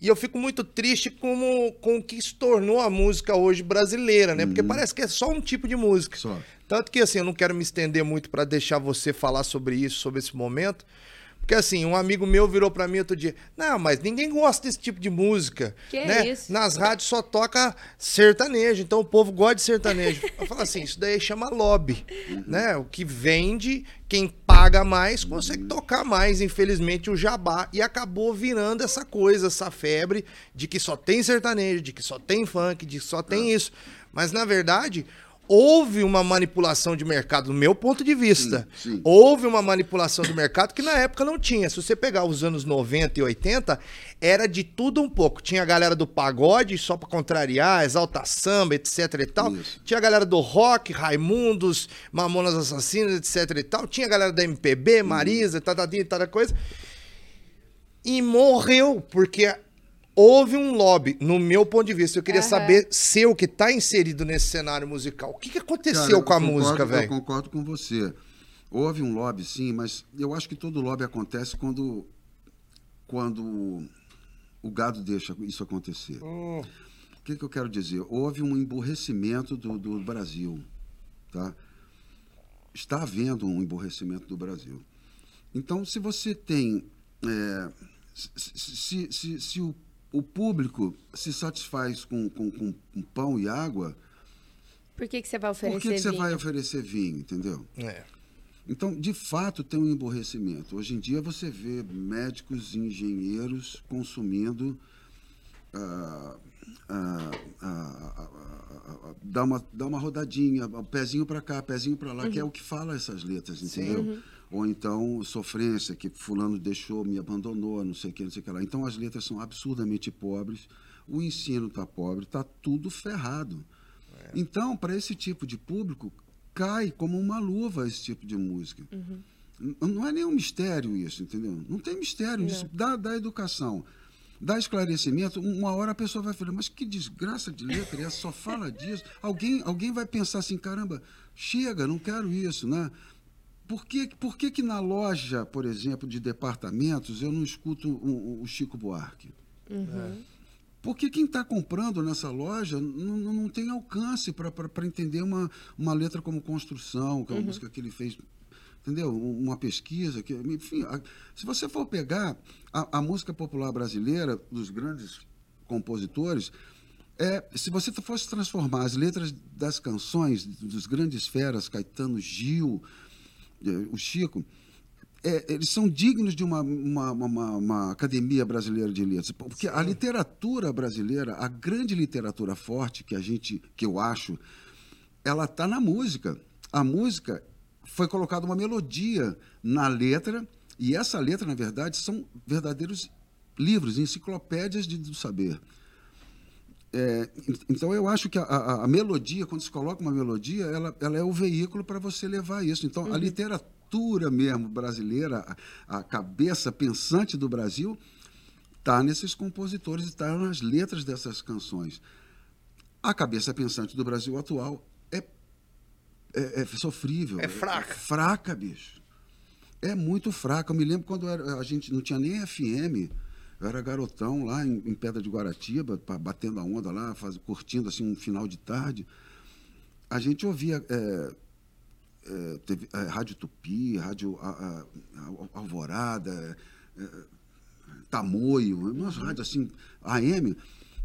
e eu fico muito triste com, com o que se tornou a música hoje brasileira, né? Uhum. Porque parece que é só um tipo de música. Só. Tanto que, assim, eu não quero me estender muito para deixar você falar sobre isso, sobre esse momento. Porque assim, um amigo meu virou para mim outro dia: Não, mas ninguém gosta desse tipo de música. Que né? isso? Nas rádios só toca sertanejo, então o povo gosta de sertanejo. Eu falo assim: Isso daí chama lobby. né? O que vende, quem paga mais, consegue tocar mais, infelizmente, o jabá. E acabou virando essa coisa, essa febre de que só tem sertanejo, de que só tem funk, de que só tem isso. Mas na verdade, houve uma manipulação de mercado, do meu ponto de vista. Sim, sim. Houve uma manipulação de mercado que na época não tinha. Se você pegar os anos 90 e 80, era de tudo um pouco. Tinha a galera do pagode, só para contrariar, exalta samba, etc e tal. Isso. Tinha a galera do rock, Raimundos, Mamonas Assassinas, etc e tal. Tinha a galera da MPB, Marisa, tal, tal, tal coisa. E morreu, porque houve um lobby, no meu ponto de vista. Eu queria uhum. saber se o que está inserido nesse cenário musical. O que, que aconteceu Cara, com a concordo, música, velho? Eu concordo com você. Houve um lobby, sim, mas eu acho que todo lobby acontece quando, quando o gado deixa isso acontecer. Hum. O que, que eu quero dizer? Houve um emborrecimento do, do Brasil. Tá? Está havendo um emborrecimento do Brasil. Então, se você tem. É, se, se, se, se o o público se satisfaz com, com, com, com pão e água. Por que, que você vai oferecer Por que, que você vai oferecer vinho, entendeu? É. Então, de fato, tem um emborrecimento. Hoje em dia você vê médicos e engenheiros consumindo. Ah, ah, ah, dá, uma, dá uma rodadinha, pezinho para cá, pezinho para lá, uhum. que é uhum. o que fala essas letras, entendeu? Uhum ou então sofrência, que fulano deixou, me abandonou, não sei o que, não sei o que lá. Então as letras são absurdamente pobres, o ensino está pobre, está tudo ferrado. É. Então, para esse tipo de público, cai como uma luva esse tipo de música. Uhum. Não é nenhum mistério isso, entendeu? Não tem mistério nisso, da, da educação. dar esclarecimento, uma hora a pessoa vai falar, mas que desgraça de letra, essa só fala disso. Alguém, alguém vai pensar assim, caramba, chega, não quero isso, né? Por que, por que, que na loja, por exemplo, de departamentos, eu não escuto o, o Chico Buarque? Uhum. Porque quem está comprando nessa loja não, não tem alcance para entender uma, uma letra como Construção, que é uma uhum. música que ele fez entendeu? Uma pesquisa que, enfim, a, se você for pegar a, a, música popular brasileira dos grandes compositores, é, se você fosse transformar as letras das canções dos grandes feras, Caetano, Gil, é, o Chico, é, eles são dignos de uma, uma, uma, uma, academia brasileira de letras, porque Sim. a literatura brasileira, a grande literatura forte que a gente, que eu acho, ela está na música. A música foi colocada uma melodia na letra e essa letra, na verdade, são verdadeiros livros, enciclopédias de, do saber. É, então eu acho que a, a, a, melodia, quando se coloca uma melodia, ela, ela é o veículo para você levar isso. Então uhum. a literatura mesmo brasileira, a, a cabeça pensante do Brasil, está nesses compositores, está nas letras dessas canções. A cabeça pensante do Brasil atual é, é, é sofrível. É fraca. É fraca, bicho. É muito fraca. Eu me lembro quando era, a gente não tinha nem FM eu era garotão lá em, em Pedra de Guaratiba, batendo a onda lá, faz, curtindo assim um final de tarde. A gente ouvia é, é, teve, é, Rádio Tupi, Rádio a, a, Alvorada, é, Tamoio, umas uhum. rádios assim, AM.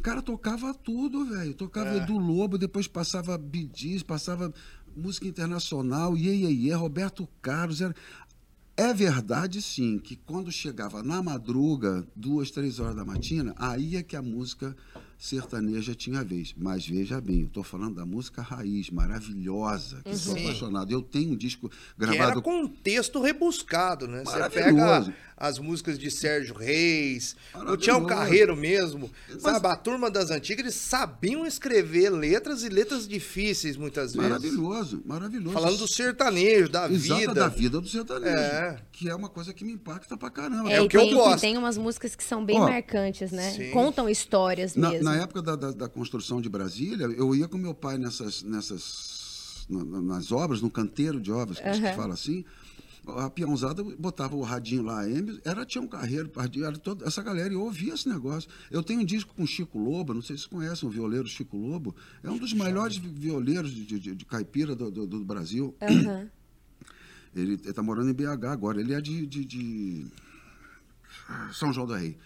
Cara, tocava tudo, velho. Tocava é. Edu Lobo, depois passava Bidis, passava música internacional, Iê, Iê, Iê Roberto Carlos. Era... É verdade, sim, que quando chegava na madruga, duas, três horas da matina, aí é que a música sertaneja tinha vez. Mas veja bem, eu estou falando da música raiz, maravilhosa, que uhum. sou apaixonado. Eu tenho um disco gravado. Que era com um texto rebuscado, né? Você pega as músicas de Sérgio Reis, o Tião Carreiro mesmo, Mas... sabe? A turma das antigas, eles sabiam escrever letras e letras difíceis muitas vezes. Maravilhoso, maravilhoso. Falando do sertanejo, da Exato, vida. da vida do sertanejo. É. Que é uma coisa que me impacta pra caramba. É, é o que tem, eu gosto. tem umas músicas que são bem Ó, marcantes, né? Sim. Contam histórias mesmo. Na, na época da, da, da, construção de Brasília, eu ia com meu pai nessas, nessas nas obras, no canteiro de obras, que uhum. gente fala assim a peãozada botava o radinho lá, era tinha um carreiro, era toda essa galera, e eu ouvia esse negócio. Eu tenho um disco com Chico Lobo, não sei se vocês conhecem o violeiro Chico Lobo, é um dos melhores violeiros de, de, de caipira do, do, do Brasil. Uhum. Ele está morando em BH agora, ele é de, de, de, São João do Rei.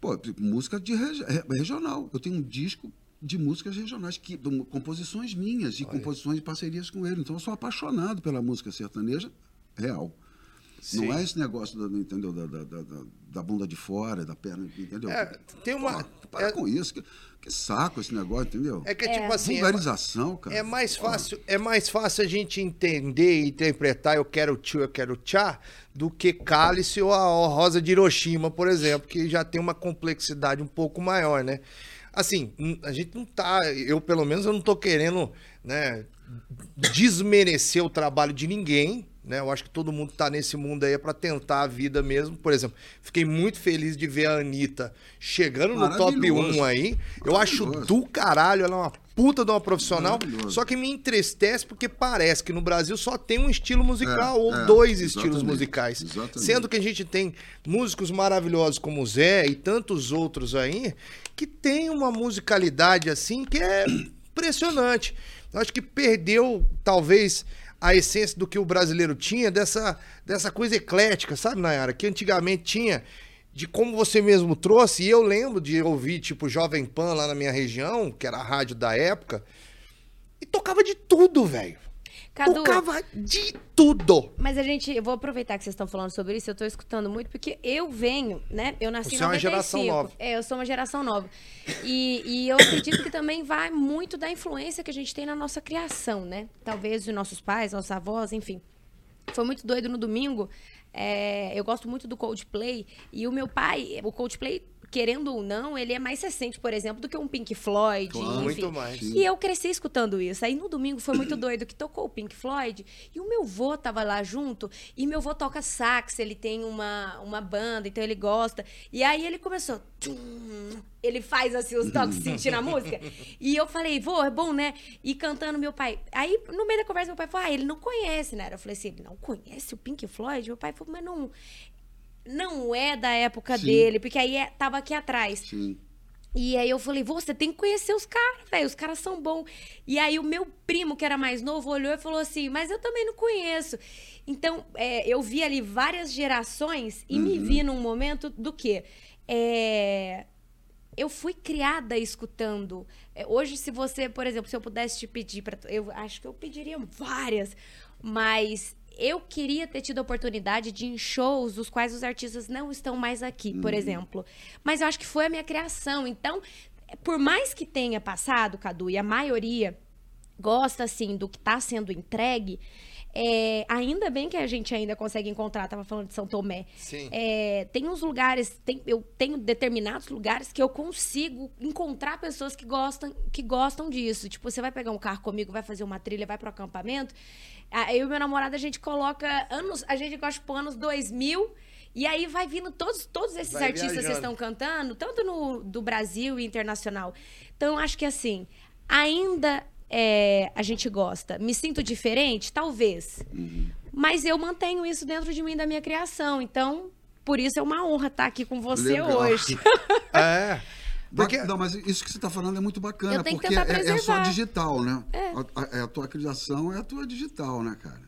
Pô, música de regi regional. Eu tenho um disco de músicas regionais, que, composições minhas e Olha. composições de parcerias com ele. Então eu sou apaixonado pela música sertaneja real. Sim. Não é esse negócio, da, entendeu? Da, da, da, da, bunda de fora, da perna, entendeu? É, tem uma. Pô, para é, com isso. Que, que, saco esse negócio, entendeu? É que é, tipo assim. É Vulgarização, é, cara. É mais fácil, é mais fácil a gente entender e interpretar eu quero tio, eu quero tchá, do que cálice ou a rosa de Hiroshima, por exemplo, que já tem uma complexidade um pouco maior, né? Assim, a gente não tá. Eu, pelo menos, eu não tô querendo, né? Desmerecer o trabalho de ninguém né? Eu acho que todo mundo está nesse mundo aí para tentar a vida mesmo. Por exemplo, fiquei muito feliz de ver a Anitta chegando no top 1 aí. Eu acho do caralho, ela é uma puta de uma profissional. Só que me entristece porque parece que no Brasil só tem um estilo musical é, ou é, dois estilos musicais. Exatamente. Sendo que a gente tem músicos maravilhosos como o Zé e tantos outros aí que tem uma musicalidade assim que é impressionante. Eu acho que perdeu, talvez, a essência do que o brasileiro tinha, dessa, dessa coisa eclética, sabe, Nayara? Que antigamente tinha, de como você mesmo trouxe, e eu lembro de ouvir, tipo, Jovem Pan lá na minha região, que era a rádio da época, e tocava de tudo, velho. Cadu, Tocava de tudo. Mas a gente, eu vou aproveitar que vocês estão falando sobre isso, eu estou escutando muito, porque eu venho, né? Eu nasci Você em 95. é uma geração nova. É, eu sou uma geração nova. E, e eu acredito que também vai muito da influência que a gente tem na nossa criação, né? Talvez os nossos pais, nossos avós, enfim. Foi muito doido no domingo. É, eu gosto muito do Coldplay. E o meu pai, o Coldplay querendo ou não, ele é mais recente, por exemplo, do que um Pink Floyd. Claro, muito mais. E eu cresci escutando isso. Aí no domingo foi muito doido que tocou o Pink Floyd e o meu vô tava lá junto e meu vô toca sax, ele tem uma, uma banda, então ele gosta. E aí ele começou. tum, Ele faz assim os toques sentindo a música. E eu falei, vô, é bom, né? E cantando meu pai. Aí no meio da conversa meu pai falou: "Ah, ele não conhece, né?" Eu falei assim: "Ele não conhece o Pink Floyd?" Meu pai falou: "Mas não não é da época Sim. dele, porque aí é, tava aqui atrás. Sim. E aí eu falei, "Vô, você tem que conhecer os caras, velho. Os caras são bons. E aí o meu primo, que era mais novo, olhou e falou assim, mas eu também não conheço. Então, é, eu vi ali várias gerações e me vi num momento do quê? É, eu fui criada escutando. É, hoje, se você, por exemplo, se eu pudesse te pedir para, eu acho que eu pediria várias, mas eu queria ter tido a oportunidade de ir em shows dos quais os artistas não estão mais aqui, por exemplo. Mas eu acho que foi a minha criação. Então, por mais que tenha passado, Cadu, e a maioria gosta assim do que está sendo entregue, é, ainda bem que a gente ainda consegue encontrar. Tava falando de São Tomé. Sim. É, tem uns lugares, tem- eu tenho determinados lugares que eu consigo encontrar pessoas que gostam, que gostam disso. Tipo, você vai pegar um carro comigo, vai fazer uma trilha, vai pro acampamento. Eu e meu namorado, a gente coloca anos, a gente gosta tipo anos 2000. E aí vai vindo todos, todos esses Vai artistas que viajando. estão cantando, tanto no do Brasil e internacional. Então, eu acho que assim, ainda é, a gente gosta. Me sinto diferente? Talvez. Mas eu mantenho isso dentro de mim, da minha criação. Então, por isso é uma honra estar aqui com você Legal. hoje. É. Porque, Não, mas isso que você está falando é muito bacana, Eu tenho que porque tentar é, é só preservar. digital, né? A, a- a tua criação é a tua digital, né, cara?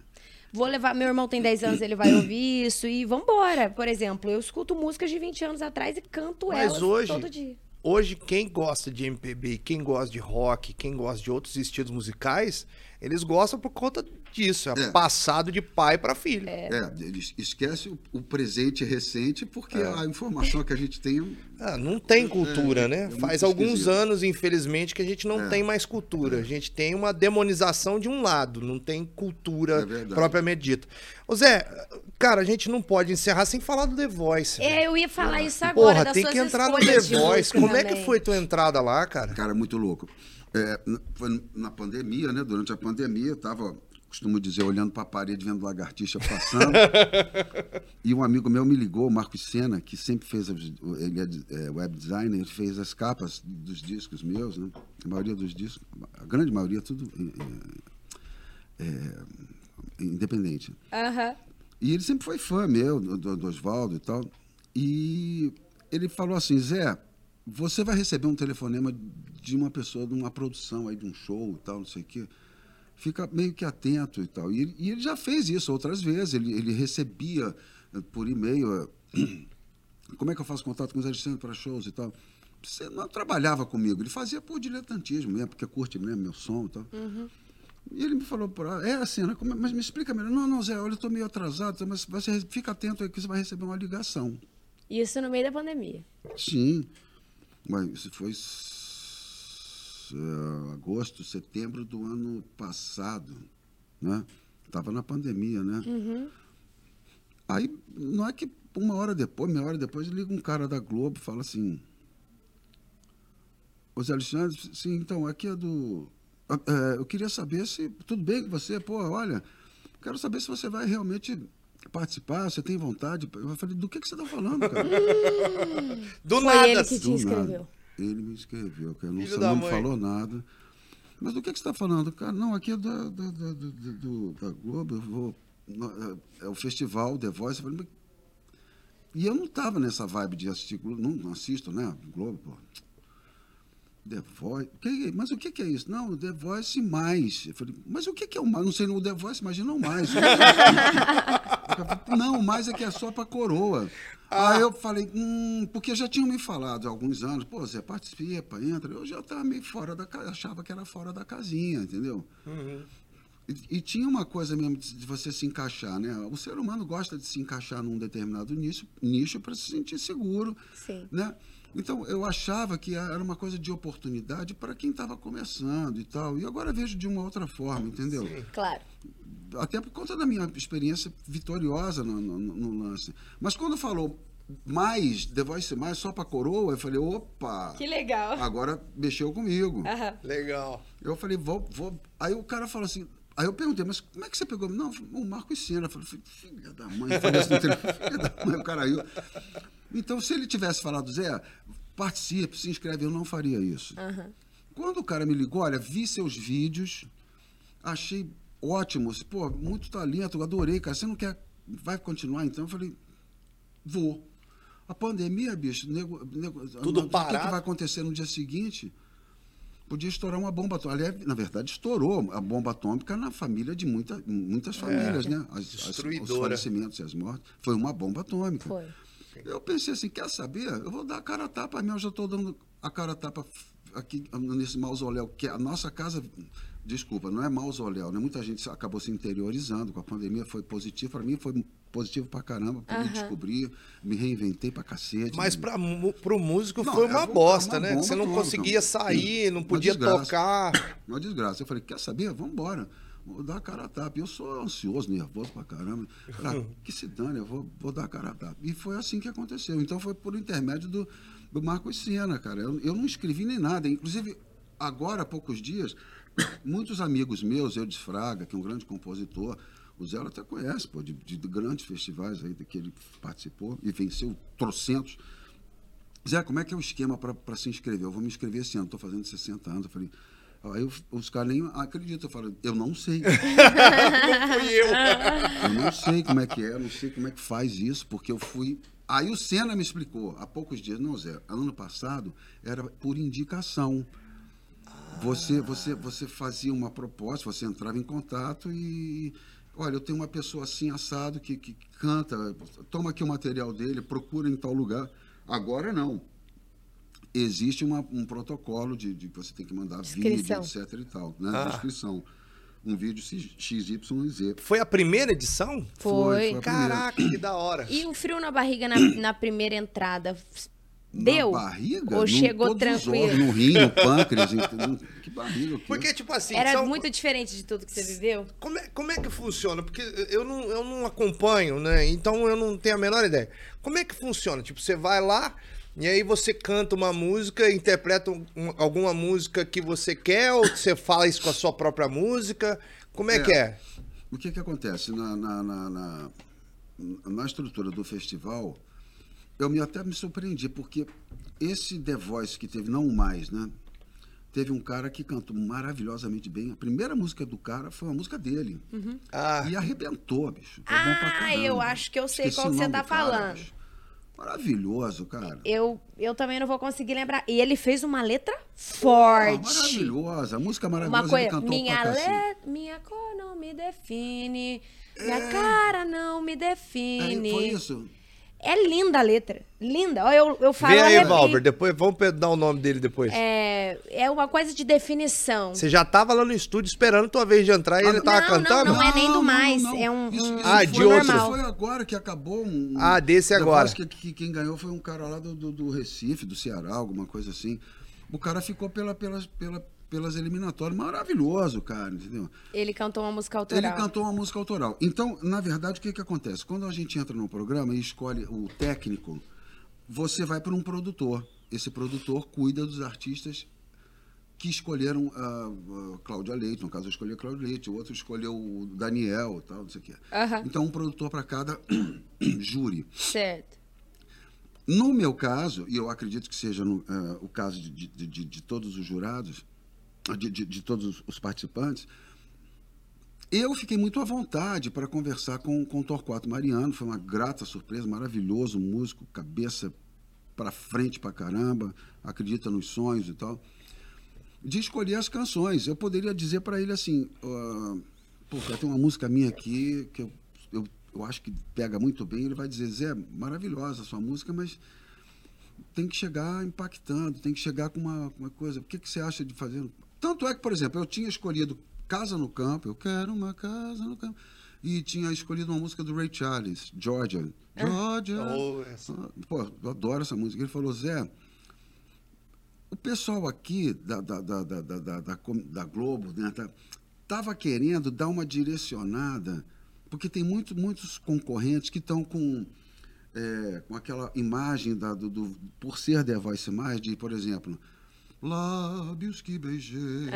Vou levar. Meu irmão tem 10 anos, ele vai ouvir isso e vambora. Por exemplo, eu escuto músicas de 20 anos atrás e canto Mas elas hoje- todo dia. Hoje, quem gosta de MPB, quem gosta de rock, quem gosta de outros estilos musicais, eles gostam por conta disso. É, É. passado de pai para filho. É, eles esquece o, o presente recente, porque É. a informação que a gente tem. Ah, não tem cultura, é, né? é muito Faz alguns esquisito. anos, infelizmente, que a gente não É. tem mais cultura. A gente tem uma demonização de um lado, não tem cultura É propriamente dita. Ô Zé, cara, a gente não pode encerrar sem falar do The Voice. É, eu ia falar isso agora. Porra, das tem suas que entrar no The Voice. Como é que foi tua entrada lá, cara? Cara, muito louco. É, foi na pandemia, né? Durante a pandemia, eu tava, costumo dizer, olhando para a parede, vendo lagartixa passando. e um amigo meu me ligou, o Marcos Sena, que sempre fez, ele é é web designer, ele fez as capas dos discos meus, né? A maioria dos discos, a grande maioria, tudo é, é, independente. Aham. E ele sempre foi fã meu, do, do Oswaldo e tal. E ele falou assim, Zé, você vai receber um telefonema de uma pessoa, de uma produção aí, de um show e tal, não sei o quê. Fica meio que atento e tal. E ele, e ele já fez isso outras vezes. Ele, ele recebia eh, por e-mail, eh, como é que eu faço contato com os Alexandre para shows e tal. Você não trabalhava comigo, ele fazia por diletantismo mesmo, porque curte mesmo meu som e tal. E ele me falou, é assim, né? É- mas me explica melhor. Não, não, Zé, olha, eu estou meio atrasado, mas você fica atento aí que você vai receber uma ligação. Isso no meio da pandemia. Sim, mas isso foi eh, agosto, setembro do ano passado, né? Tava na pandemia, né? Aí, não é que uma hora depois, meia hora depois, liga um cara da Globo e fala assim, Ô Zé Alexandre, sim, então, aqui é do... ah, eh, eu queria saber se... Tudo bem com você? Pô, olha, quero saber se você vai realmente participar, você tem vontade. Eu falei, do que, que você está falando, cara? Do Foi nada. ele que te Do escreveu. nada. Ele me escreveu, cara. Não, não me falou nada. Mas do que, que você está falando? Cara, não, aqui é da, da, da, do- da Globo, eu vou. É, é o festival The Voice. Eu falei, mas- e eu não estava nessa vibe de assistir Globo, não, não assisto, né? Globo, pô. The Voice. Que- mas o que, que é isso? Não, The Voice mais. Eu falei, mas o que, que é o mais? Não sei, no The Voice, imagina o mais. Não, o mais é que é só para coroa. Aí eu falei, hum, porque já tinham me falado há alguns anos, pô, Zé, participa, entra. Eu já estava meio fora da casa, achava que era fora da casinha, entendeu? E, e tinha uma coisa mesmo de, de você se encaixar, né? O ser humano gosta de se encaixar num determinado nicho, nicho para se sentir seguro, Sim. né? Então eu achava que era uma coisa de oportunidade para quem estava começando e tal. E agora vejo de uma outra forma, entendeu? Claro. até por conta da minha experiência vitoriosa no, no- no lance. Mas quando falou mais, The Voice mais só pra coroa. Eu falei, opa! Que legal. Agora mexeu comigo. Aham. Legal. Eu falei, vou, vou. Aí o cara falou assim. Aí eu perguntei, mas como é que você pegou? Não, o Marcos Sena. Eu falei, filha da mãe. Falei assim, filha da mãe, o cara aí. Então, se ele tivesse falado, Zé, participe, se inscreve, eu não faria isso. Aham. Quando o cara me ligou, olha, vi seus vídeos, achei ótimo, pô, muito talento, adorei, cara. Você não quer. Vai continuar então? Eu falei, vou. A pandemia, bicho, nego, nego, Tudo o que, que vai acontecer no dia seguinte? Podia estourar uma bomba atômica. Aliás, na verdade, estourou a bomba atômica na família de muita, muitas famílias, né? As, as, os falecimentos e as mortes. Foi uma bomba atômica. Foi. Eu pensei assim, quer saber? Eu vou dar a cara a tapa mesmo, eu já estou dando a cara a tapa aqui nesse mausoléu, que é a nossa casa, desculpa, não é mausoléu, né? Muita gente acabou se interiorizando com a pandemia, foi positivo, para mim foi positivo pra caramba, porque me Aham. descobri, me reinventei pra cacete. Mas pra, mu- pro músico Não, foi é uma uma bosta, bomba né? Você não atômica. conseguia sair, não Uma podia desgraça. tocar. Uma desgraça. Eu falei, quer saber? Vamos embora. Vou dar a cara a tapa. Eu sou ansioso, nervoso pra caramba. Falei, ah, que se dane, eu vou, vou dar a cara a tapa. E foi assim que aconteceu. Então foi por intermédio do, do Marcos Sena, cara. Eu, eu não escrevi nem nada. Inclusive, agora, há poucos dias, muitos amigos meus, Eudes Fraga, que é um grande compositor, o Zé até conhece, pô, de, de grandes festivais aí que ele participou e venceu trocentos. Zé, como é que é o esquema para se inscrever? Eu vou me inscrever esse ano, estou fazendo 60 anos. Eu falei, aí eu- os caras nem acreditam. Eu falo, eu não sei. Não fui eu. Eu não sei como é que é, não sei como é que faz isso, porque eu fui. Aí o Senna me explicou há poucos dias, não, Zé, ano passado era por indicação. Você, você, você fazia uma proposta, você entrava em contato e. Olha, eu tenho uma pessoa assim, assado, que, que canta, toma aqui o material dele, procura em tal lugar. Agora não. Existe uma- um protocolo de, de que você tem que mandar vídeo, Inscrição. etc. e tal, né? Ah. De inscrição. Um vídeo XYZ. Foi a primeira edição? Foi. a primeira. Caraca, que da hora. E o frio na barriga na, na primeira entrada? Deu? Na barriga? Ou no- chegou tranquilo? órgãos, No rim, no pâncreas. que barriga. o quê? Porque, tipo assim. Era são- muito diferente de tudo que você viveu? Como é, como é que funciona? Porque eu não, eu não acompanho, né? Então eu não tenho a menor ideia. Como é que funciona? Tipo, você vai lá e aí você canta uma música, interpreta um- um- alguma música que você quer, ou você fala isso com a sua própria música? Como é, É. que é? O que que acontece? Na, na, na, na, na estrutura do festival, eu me, até me surpreendi, porque esse The Voice que teve, não o mais, né? Teve um cara que cantou maravilhosamente bem. A primeira música do cara foi uma música dele. Ah, E arrebentou, bicho. Foi bom pra Ah, eu acho que eu sei Esqueci qual o que você tá do cara, falando. bicho. Maravilhoso, cara. Eu, eu também não vou conseguir lembrar. E ele fez uma letra forte. maravilhosa. A música maravilhosa Uma ele coisa, cantou minha, le... minha cor não me define, minha cara não me define. É, foi isso. É linda a letra, linda. Eu, eu falo vê aí, arrepio. Valber. Depois vamos dar o nome dele depois. É, é uma coisa de definição. Você já tava lá no estúdio esperando tua vez de entrar e ele tava Não, cantando? não, não é nem do mais, é um- Isso- um- isso Ah, de outro. Isso foi agora que acabou um. Ah, desse agora. Voice Que, que quem ganhou foi um cara lá do, do, do Recife, do Ceará, alguma coisa assim. O cara ficou pela, pelas, pela, pelas eliminatórias. Maravilhoso, cara, entendeu? Ele cantou uma música autoral. Ele cantou uma música autoral. Então, na verdade, o que, que acontece? Quando a gente entra no programa e escolhe o técnico, você vai para um produtor. Esse produtor cuida dos artistas que escolheram a Cláudia Leite. No caso, eu escolhi a Cláudia Leite, o outro escolheu o Daniel, tal, não sei o quê. Então, um produtor para cada júri. Certo. No meu caso, e eu acredito que seja no, eh, o caso de, de- de- de todos os jurados, de, de- de todos os participantes, eu fiquei muito à vontade para conversar com, com o Torquato Mariano. Foi uma grata surpresa, maravilhoso músico, cabeça para frente para caramba, acredita nos sonhos e tal. De escolher as canções. Eu poderia dizer para ele assim: ah, pô, tem uma música minha aqui que eu, eu, eu acho que pega muito bem. Ele vai dizer: Zé, maravilhosa a sua música, mas tem que chegar impactando, tem que chegar com uma, uma coisa. O que, que você acha de fazer? Tanto é que, por exemplo, eu tinha escolhido Casa no Campo, eu quero uma casa no campo. E tinha escolhido uma música do Ray Charles, Georgia. Georgia. Oh, essa. Ah, Pô, eu adoro essa música. Ele falou, Zé, o pessoal aqui da, da, da, da, da, da, da Globo né, tá, tava querendo dar uma direcionada, porque tem muito, muitos concorrentes que estão com é, com aquela imagem da, do, do, por ser The Voice mais, de, por exemplo, lábios que beijei,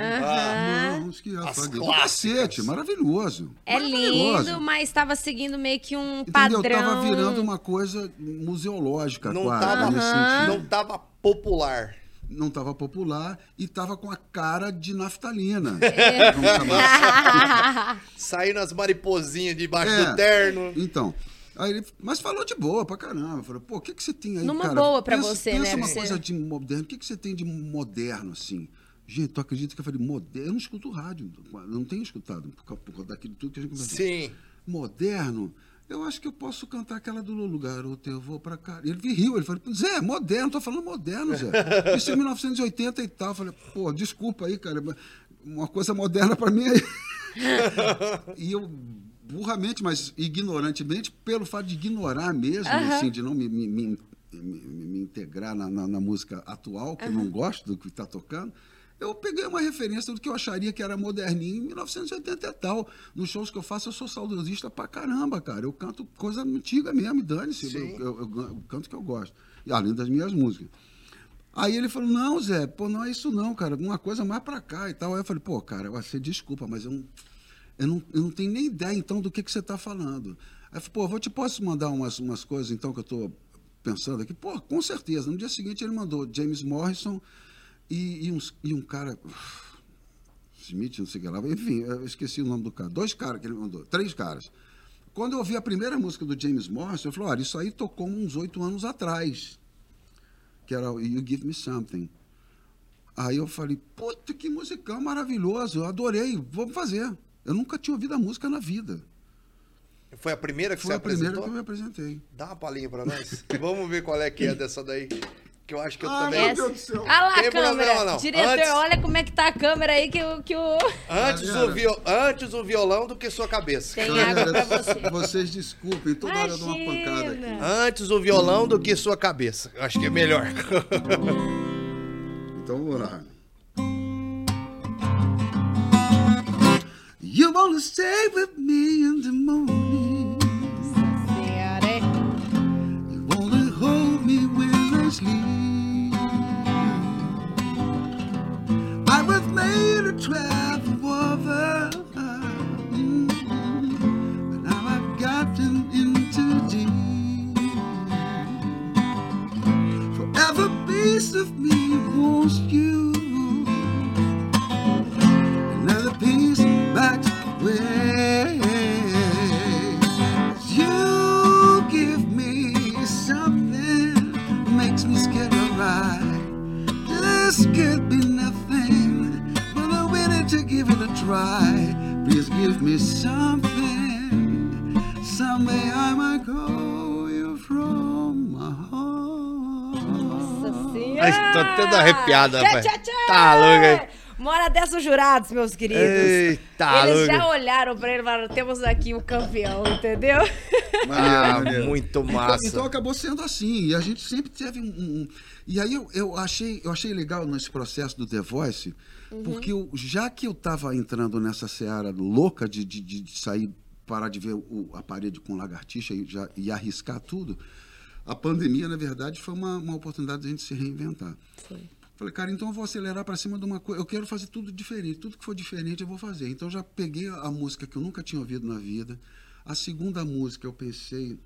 mãos que afaguei. Do cacete, maravilhoso. É maravilhoso. lindo, mas estava seguindo meio que um Entendeu? padrão. Tava virando uma coisa museológica Não quase, tava, nesse sentido. não tava popular. Não tava popular e tava com a cara de naftalina. É. Vamos chamar. Saindo as mariposinhas debaixo É. do terno. Então, aí ele, mas falou de boa pra caramba. Falou, pô, o que, que você tem aí, Numa cara? boa pra pensa, você, pensa né? uma Você- coisa de moderno. O que, que você tem de moderno, assim? Gente, tu acredita que eu falei moderno? Eu não escuto rádio. Eu não tenho escutado por causa, daquilo tudo que a gente conversou. Sim. Moderno? Eu acho que eu posso cantar aquela do Lulu Garoto, eu vou pra cá. Ele riu, ele falou, Zé, moderno, tô falando moderno, Zé. Isso é 1980 e tal. Eu falei, pô, desculpa aí, cara, mas uma coisa moderna pra mim aí. e eu, burramente, mas ignorantemente, pelo fato de ignorar mesmo, assim, de não me, me, me, me- integrar na, na- na música atual, que eu não gosto do que está tocando, eu peguei uma referência do que eu acharia que era moderninho em 1980 e tal. Nos shows que eu faço, eu sou saudosista pra caramba, cara. Eu canto coisa antiga mesmo, dane-se. Eu, eu- eu- eu canto que eu gosto. Além das minhas músicas. Aí ele falou, não, Zé, pô, não é isso não, cara, uma coisa mais pra cá e tal. Aí eu falei, pô, cara, você desculpa, mas eu não, eu não, eu não tenho nem ideia, então, do que, que você está falando. Aí eu falei, pô, vou te posso mandar umas, umas coisas, então, que eu estou pensando aqui? Pô, com certeza. No dia seguinte ele mandou James Morrison e, e, uns, e um cara... Smith, não sei o que lá. Enfim, eu esqueci o nome do cara. Dois caras que ele mandou, três caras. Quando eu ouvi a primeira música do James Morrison, eu falei, olha, isso aí tocou uns oito anos atrás que era You Give Me Something. Aí eu falei, puta, que musicão maravilhoso, eu adorei, vamos fazer. Eu nunca tinha ouvido a música na vida. Foi a primeira que Foi você a primeira apresentou? que eu me apresentei. Dá uma palhinha pra nós. Vamos ver qual é que é dessa daí. Que eu acho que eu Ah, também. meu. Deus do céu. Ah lá, Tem a câmera. problema, não. Diretor, Antes- olha como é que tá a câmera aí que o. Que o... Antes, Galera. o viol... Antes o violão do que sua cabeça. Tem água pra você. Vocês desculpem, toda hora eu dou uma pancada aqui. Imagina. Antes o violão do que sua cabeça. Eu acho que é melhor. Então vamos lá. You wanna stay with me in the morning. You wanna hold me when I sleep. I was made to travel over, but now I've gotten in too deep. For every piece of me wants you, tô até Tchê, rapaz. tchê, tchê. Tá louco aí. Mora dessa os jurados, meus queridos. Eita, Eles louco. já olharam pra ele e falaram: temos aqui o campeão, entendeu? Ah, muito Então, massa. então acabou sendo assim. E a gente sempre teve um. um- e aí eu, eu, achei, eu achei legal nesse processo do The Voice, porque eu- já que eu estava entrando nessa seara louca de, de, de- de sair, parar de ver o- a parede com lagartixa e, já, e arriscar tudo, a pandemia, na verdade, foi uma, uma oportunidade de a gente se reinventar. Foi. Falei, cara, então eu vou acelerar para cima de uma coisa. Eu quero fazer tudo diferente. Tudo que for diferente eu vou fazer. Então já peguei a música que eu nunca tinha ouvido na vida. A segunda música eu pensei.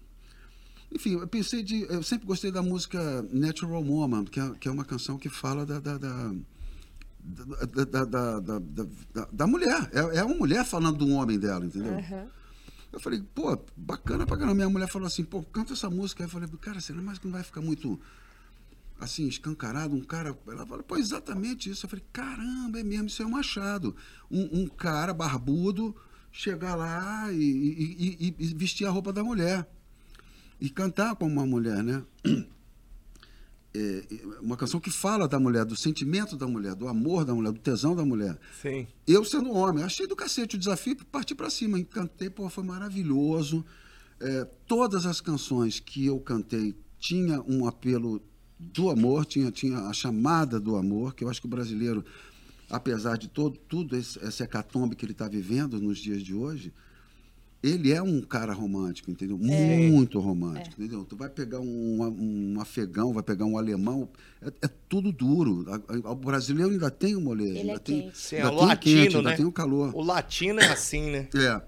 Enfim, eu pensei de. Eu sempre gostei da música Natural Woman, que é, que é uma canção que fala da. da, da da, da, da, da, da- mulher. É, é uma mulher falando do homem dela, entendeu? Aham. Eu falei, pô, bacana pra caramba. Minha mulher falou assim, pô, canta essa música. Aí eu falei, cara, será mais que não vai ficar muito assim, escancarado? Um cara. Ela falou, pô, exatamente isso. Eu falei, caramba, é mesmo, isso é um achado. Um, um cara barbudo chegar lá e, e- e- e vestir a roupa da mulher. E cantar como uma mulher, né? É, uma canção que fala da mulher, do sentimento da mulher, do amor da mulher, do tesão da mulher. Sim. Eu sendo homem, achei do cacete o desafio e parti para cima. Cantei, pô, foi maravilhoso. É, todas as canções que eu cantei tinha um apelo do amor, tinha, tinha a chamada do amor, que eu acho que o brasileiro, apesar de todo, tudo esse, essa hecatombe que ele está vivendo nos dias de hoje, ele é um cara romântico, entendeu? Muito romântico, entendeu? Tu vai pegar um, um afegão, vai pegar um alemão, é, é tudo duro. O brasileiro ainda tem o molejo, Ele é ainda tem. Sim, é ainda o tem latino, quente, ainda né? tem o calor. O latino é assim, né? É.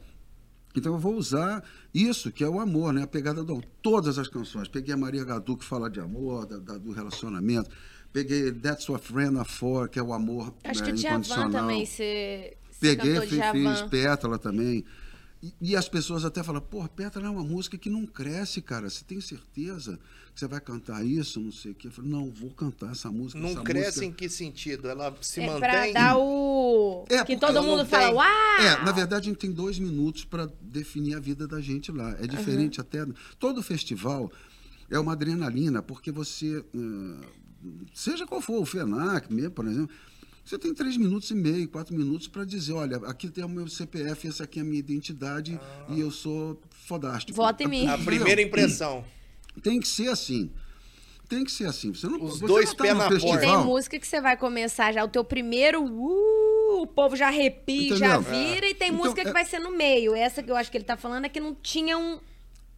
Então eu vou usar isso, que é o amor, né? A pegada do todas as canções. Peguei a Maria Gadu, que fala de amor, da- da- do relacionamento. Peguei That's What Friend Are For, que é o amor Acho né, que o Djavan incondicional. também, você, Peguei, fiz, fiz Djavan. Pétala também. E, e as pessoas até falam, pô, Pétala é uma música que não cresce, cara. Você tem certeza que você vai cantar isso? Não sei o quê. Eu falei, não, vou cantar essa música. Não essa cresce música... em que sentido? Ela se É mantém. pra dar o... É, que todo mundo fala, uau! É, na verdade a gente tem dois minutos para definir a vida da gente lá. É diferente até. Todo festival é uma adrenalina, porque você. eh, seja qual for, o FENAC mesmo, por exemplo. Você tem três minutos e meio, quatro minutos para dizer, olha, aqui tem o meu CPF, essa aqui é a minha identidade e eu sou fodástico. Vota em mim. A primeira impressão. Tem que ser assim. Tem que ser assim. Você não, Os você dois não tá pés num na porta. Tem música que você vai começar já, o teu primeiro, uh, o povo já arrepia, já Entendeu? vira, e tem Então, música que é- vai ser no meio. Essa que eu acho que ele tá falando é que não tinha um...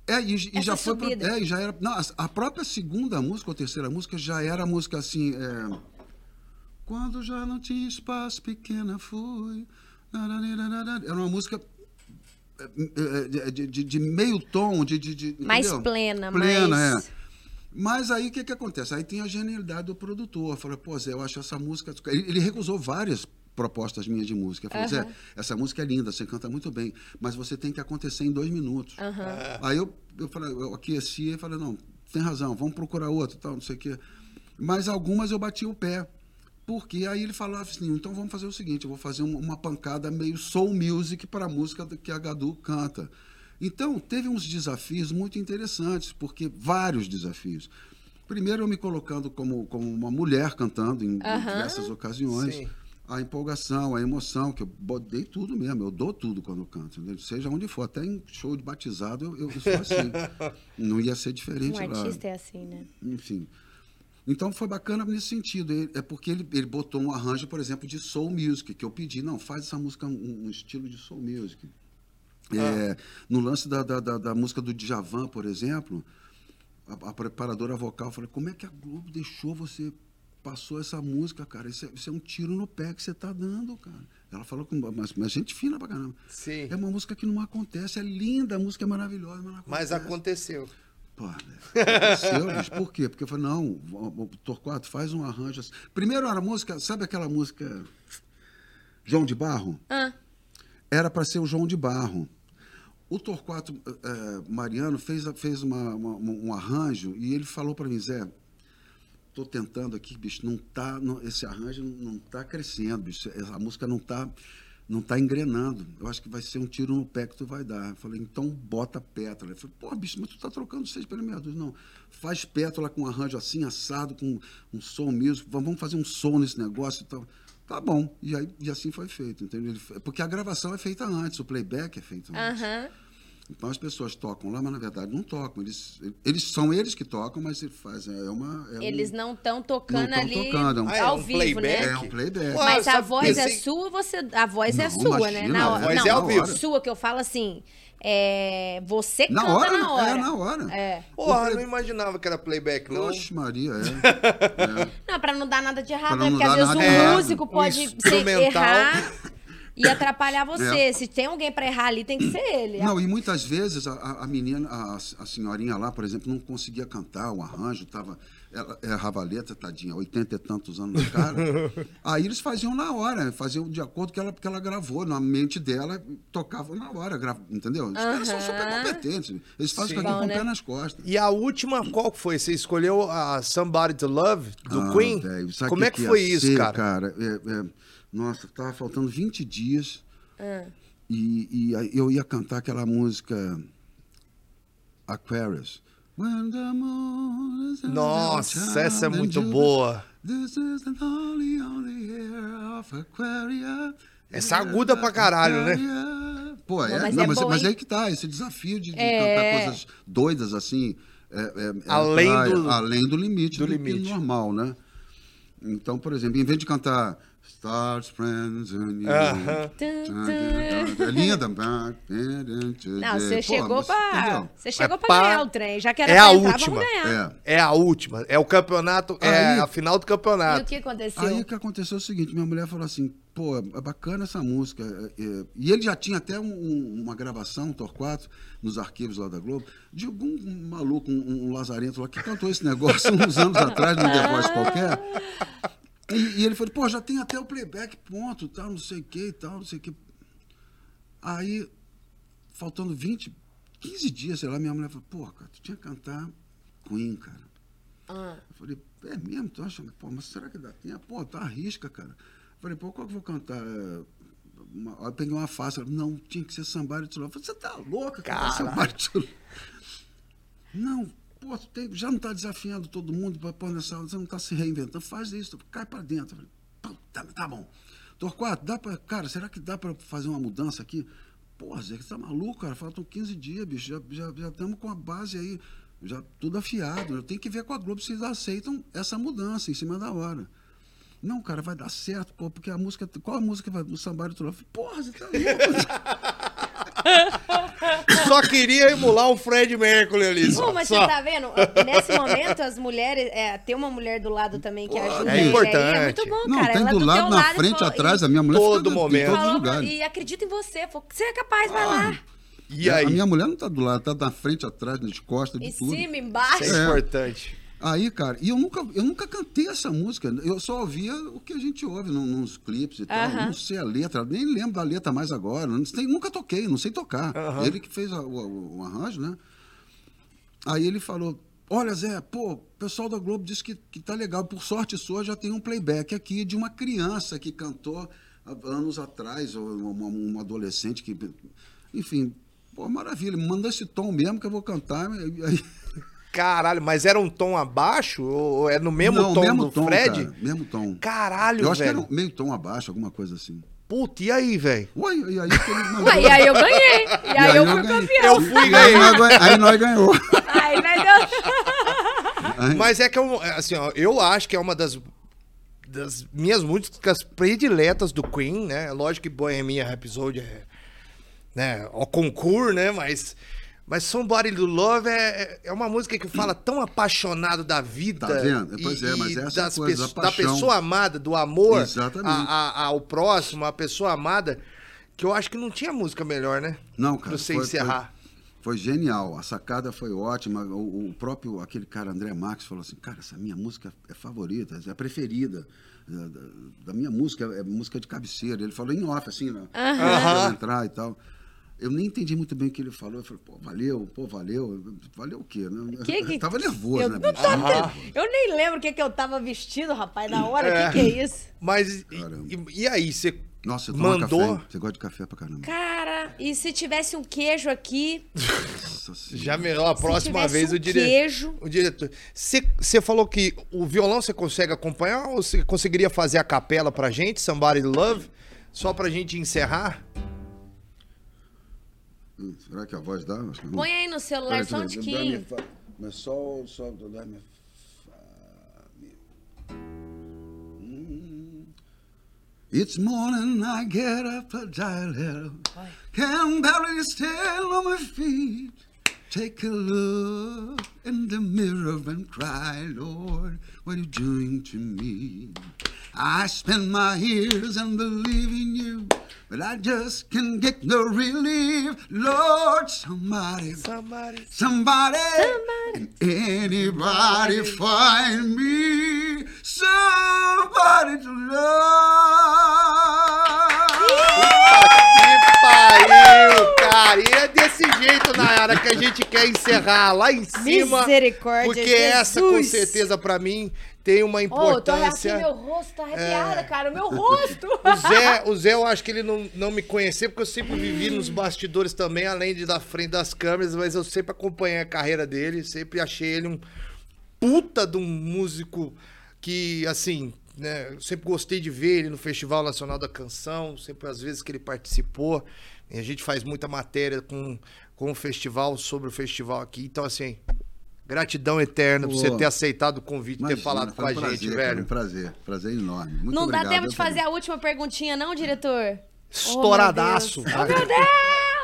É, e, e Essa já foi. pro- subida. é, e já era. Não, a, a própria segunda música, ou terceira música, já era a música assim. é, Quando já não tinha espaço, pequena fui. Era uma música. é, é, De, de- de meio tom, de. de, de- Mais entendeu? plena, Plena, mais- é. Mas aí o que, que acontece? Aí tem a genialidade do produtor. Fala, pô, Zé, eu acho essa música. Ele, ele recusou várias propostas minhas de música. Ele falou, Zé, essa música é linda, você canta muito bem, mas você tem que acontecer em dois minutos. Aí eu, eu falei, eu aqueci e falei, não, tem razão, vamos procurar outro, tal, não sei o quê. Mas algumas eu bati o pé. Porque aí ele falava assim, então vamos fazer o seguinte, eu vou fazer uma, uma pancada meio soul music para a música que a Gadu canta. Então, teve uns desafios muito interessantes, porque vários desafios. Primeiro, eu me colocando como, como uma mulher cantando em diversas ocasiões. Sim. A empolgação, a emoção, que eu dei tudo mesmo, eu dou tudo quando eu canto, entendeu? seja onde for, até em show de batizado eu, eu sou assim. Não ia ser diferente Um lá artista é assim, né? enfim. Então foi bacana nesse sentido. Ele- é porque ele, ele botou um arranjo, por exemplo, de soul music, que eu pedi, não, faz essa música um, um estilo de soul music. É, no lance da, da, da, da música do Djavan, por exemplo, a, a preparadora vocal falou, como é que a Globo deixou você passou essa música, cara? Isso é, isso é um tiro no pé que você tá dando, cara. Ela falou com mas, mas gente fina pra caramba. Sim. É uma música que não acontece, é linda, a música é maravilhosa, mas não Mas acontece. aconteceu. Pô, aconteceu, bicho. Por quê? Porque eu falei, não, Torquato faz um arranjo assim. Primeiro era a música, sabe aquela música João de Barro? Ah, Era para ser o João de Barro. O Torquato eh, Mariano fez, fez uma- uma- um arranjo e ele falou para mim, Zé, tô tentando aqui, bicho, não tá, não- esse arranjo não está crescendo, bicho, a música não está não tá engrenando. Eu acho que vai ser um tiro no pé que tu vai dar. Eu falei, então bota pétala. Eu falei, pô, bicho, mas tu tá trocando seis pela meia dúzia. Não, faz pétala com um arranjo assim, assado, com um som mesmo. Vamos fazer um som nesse negócio e tal. Tá bom. E, aí, e assim foi feito, entendeu? Ele- porque a gravação é feita antes, o playback é feito antes. aham. Então as pessoas tocam lá, mas na verdade não tocam. Eles, eles são eles que tocam, mas eles fazem. É uma, é um- Eles não estão tocando Não ali tocando, é um- Ah, é ao um vivo, playback? né? é um playback. Ué, Mas a voz é pensei- sua, você. A voz é Não, sua, né? imagina, Na a hora. voz não, é ao vivo. Sua, que eu falo assim. É, você Na canta hora, na hora. é na hora. É. Porra, eu não imaginava que era playback, não. Oxe, Maria, é. Não, pra não dar nada de errado, né? não Porque às dar vezes um errado. músico Um pode errar e atrapalhar você. É. Se tem alguém pra errar ali, tem que ser ele. Não, e muitas vezes a- a, menina, a, a senhorinha lá, por exemplo, não conseguia cantar o arranjo, tava, ela errava a letra, tadinha, oitenta e tantos anos na cara. Aí eles faziam na hora, faziam de acordo com ela, que ela gravou, na mente dela, tocavam na hora, gra- entendeu? Os caras são super competentes. Eles fazem Sim. isso aqui Bom, com o né? pé nas costas. E a última, qual que foi? Você escolheu a Somebody to Love, do Ah, Queen? Como é que foi isso, ser, cara? É, é, nossa, tava faltando 20 dias Ah. e, e eu ia cantar aquela música Aquarius. When the moon is Nossa, essa é muito boa. This is the only, only year of Aquarius. Essa é aguda pra caralho, né? Pô, é, mas não, é mas, bom, mas hein? aí que tá, esse desafio de, de É. cantar coisas doidas assim. é- é- é Além pra- do- além do limite do do, limite. normal, né? Então, por exemplo, em vez de cantar Stars, Friends and You. É linda. Não, você chegou pra. Você chegou É pra pá- ganhar o trem. Já que era é pra a entrar, última. vamos ganhar. É. É a última. É o campeonato. É Aí- a final do E o campeonato. que aconteceu? Aí o que aconteceu é o seguinte, minha mulher falou assim, pô, é bacana essa música. é, é, E ele já tinha até um- um- uma gravação, um Torquato, nos arquivos lá da Globo, de algum maluco, um, um lazarento lá, que cantou esse negócio uns anos atrás, num The Voice qualquer. E, e ele falou, pô, já tem até o playback, ponto, tal, não sei o que e tal, não sei o que. Aí, faltando 20, 15 dias, sei lá, minha mulher falou, pô, cara, tu tinha que cantar Queen, cara. Ah, Eu falei, é mesmo? Tu acha? Pô, mas será que dá tempo? Pô, tá arrisca, cara. Eu falei, pô, qual que eu vou cantar? Uma, eu peguei uma faixa, não, tinha que ser Somebody to Love. Eu falei, você tá louca, cara? Somebody to Love. Não, pô, tem- já não tá desafiando todo mundo para pôr nessa aula, você não tá se reinventando, faz isso, cai para dentro. Tá, tá bom. Torquato, dá pra, cara, será que dá para fazer uma mudança aqui? Pô, Zé, você tá maluco, cara? Faltam 15 dias, bicho, já estamos já, já com a base aí, já tudo afiado. Eu tenho que ver com a Globo se eles aceitam essa mudança em cima da hora. Não, cara, vai dar certo, porque a música. Qual a música vai do to Love? Porra, você tá louco. Só queria emular o Fred Mercury ali. Só, Pô, mas só. você tá vendo? Nesse momento, as mulheres. É, ter uma mulher do lado também que ajuda é importante. É muito bom, Não, cara. tem Ela do lado, na e frente, falou- atrás, e a minha mulher Todo fica momento. em falou, lugares. E acredita em você. Falou, você é capaz, vai lá. E A aí? minha mulher não tá do lado, tá na frente, atrás, nas costas, de Em tudo. cima, embaixo. Isso é É. importante. Aí, cara, e eu nunca, eu nunca cantei essa música. Eu só ouvia o que a gente ouve num- nos clipes e tal. Aham. Não sei a letra, nem lembro da letra mais agora. Não sei, nunca toquei, não sei tocar. Ele que fez a- o, o- o arranjo, né? Aí ele falou: Olha, Zé, pô, o pessoal da Globo disse que, que tá legal. Por sorte sua, já tem um playback aqui de uma criança que cantou anos atrás, ou uma, uma adolescente que. Enfim, pô, maravilha. Me manda esse tom mesmo que eu vou cantar. E Aí, Caralho, mas era um tom abaixo? Ou é no mesmo Não, tom mesmo do tom, Fred? cara, mesmo tom. Caralho, Eu acho velho. que era meio tom abaixo, alguma coisa assim. Puta, e aí, velho? Ué, e aí. Ué, e aí eu ganhei. E aí, eu fui ganhei. campeão. Eu fui E aí, nós, ganha- aí nós ganhou. Aí, vai deu. Mas é que é assim, ó, eu acho que é uma das, das minhas músicas prediletas do Queen, né? Lógico que Bohemian Rhapsody é, né, o concurso, né? Mas, mas Somebody to Love é, é uma música que fala tão apaixonado da vida. Tá vendo? Pois é, mas essa das coisa, a da pessoa amada, do amor a- a- ao próximo, a pessoa amada, que eu acho que não tinha música melhor, né? Não, Pra cara. você foi- encerrar. Foi, foi genial. A sacada foi ótima. O, o próprio, aquele cara, André Marques, falou assim: Cara, essa minha música é favorita, é a preferida. Da, da- da minha música, é música de cabeceira. Ele falou em off, assim, né? Pra eu entrar e tal. Eu nem entendi muito bem o que ele falou. Eu falei, pô, valeu, pô, valeu. Valeu o quê? né? Que que- Eu tava nervoso, eu, né, não tô até- eu nem lembro o que, que eu tava vestido, rapaz, na hora. O que, que é isso? Mas, e, e- aí, você Nossa, eu tomo mandou... café. Você gosta de café pra caramba. Cara, e se tivesse um queijo aqui? Nossa Senhora. Já melhor, a próxima vez um o, dire... queijo. o diretor. Você falou que o violão você consegue acompanhar ou você conseguiria fazer a capela pra gente, Somebody Love? Só pra gente encerrar? Será que a voz dá? Acho que não. Põe aí no celular só um tiquinho. dá minha fa- Mas do minha. It's morning, I get up a dial Can barely stand on my feet. Take a look in the mirror and cry, Lord, what are you doing to me? I spend my years and believe in you, but I just can't get no relief. Lord, somebody, Somebody. somebody, anybody find me somebody to love. Que pariu, cara! E é desse jeito, Nayara, que a gente quer encerrar lá em cima. Misericórdia, Porque Jesus. essa, com certeza, pra mim, tem uma Ô, tô aqui, importância. meu rosto tá arrepiado, É. cara. O meu rosto. O Zé, o Zé, eu acho que ele não, não me conhecia, porque eu sempre vivi nos bastidores também, além de da frente das câmeras, mas eu sempre acompanhei a carreira dele, sempre achei ele um puta de um músico que, assim, né, eu sempre gostei de ver ele no Festival Nacional da Canção, sempre as vezes que ele participou, a gente faz muita matéria com, com o festival, sobre o festival aqui, então, assim, Gratidão eterna por Pô. você ter aceitado o convite, ter Imagina, falado com foi a um prazer, gente, velho. Um prazer, prazer enorme. Muito não obrigado, dá tempo de fazer também. a última perguntinha, não, diretor? Estouradaço. Oh, meu Deus. Oh, meu Deus!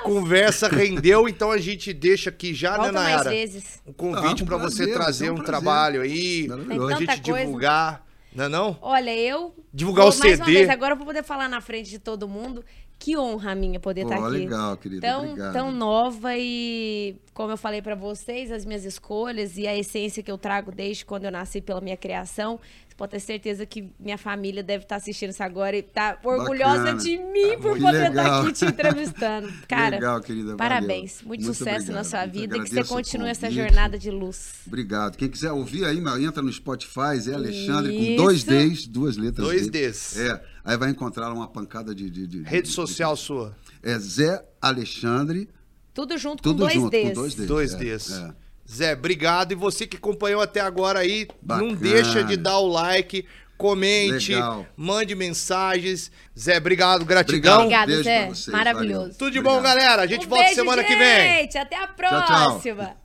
Conversa rendeu, então a gente deixa aqui já, né, Volta mais Nayara? vezes. Um convite Ah, um pra você trazer ser um um trabalho aí, pra gente coisa. divulgar, não é não? Olha, eu. Divulgar vou, o mais uma CD. vez, agora eu vou poder falar na frente de todo mundo. Que honra minha poder Pô, estar aqui. legal, querida, Tão, obrigado. tão nova e, como eu falei pra vocês, as minhas escolhas e a essência que eu trago desde quando eu nasci pela minha criação. Você pode ter certeza que minha família deve estar assistindo isso agora e tá orgulhosa Bacana. de mim por Que poder estar legal. aqui te entrevistando. Cara, Legal, querida, parabéns. Muito, Muito sucesso na obrigado, sua muito vida e que você continue essa jornada de luz. Obrigado. Quem quiser ouvir aí, entra no Spotify, Zé Alexandre, Isso. com dois Ds, duas letras Dois. Ds. É, aí vai encontrar uma pancada de... de, de- Rede de- social sua. É Zé Alexandre, Tudo junto tudo com dois junto, Ds. com dois Ds. Dois é, Ds. é. Zé, obrigado. E você que acompanhou até agora aí, não Bacana. deixa de dar o like, comente, Legal. mande mensagens. Zé, obrigado, gratidão. Obrigada, Beijo Zé. pra vocês, Maravilhoso. valeu. Tudo de bom, Obrigado. galera. A gente Um volta beijo, semana que vem. gente. Até a tchau. próxima.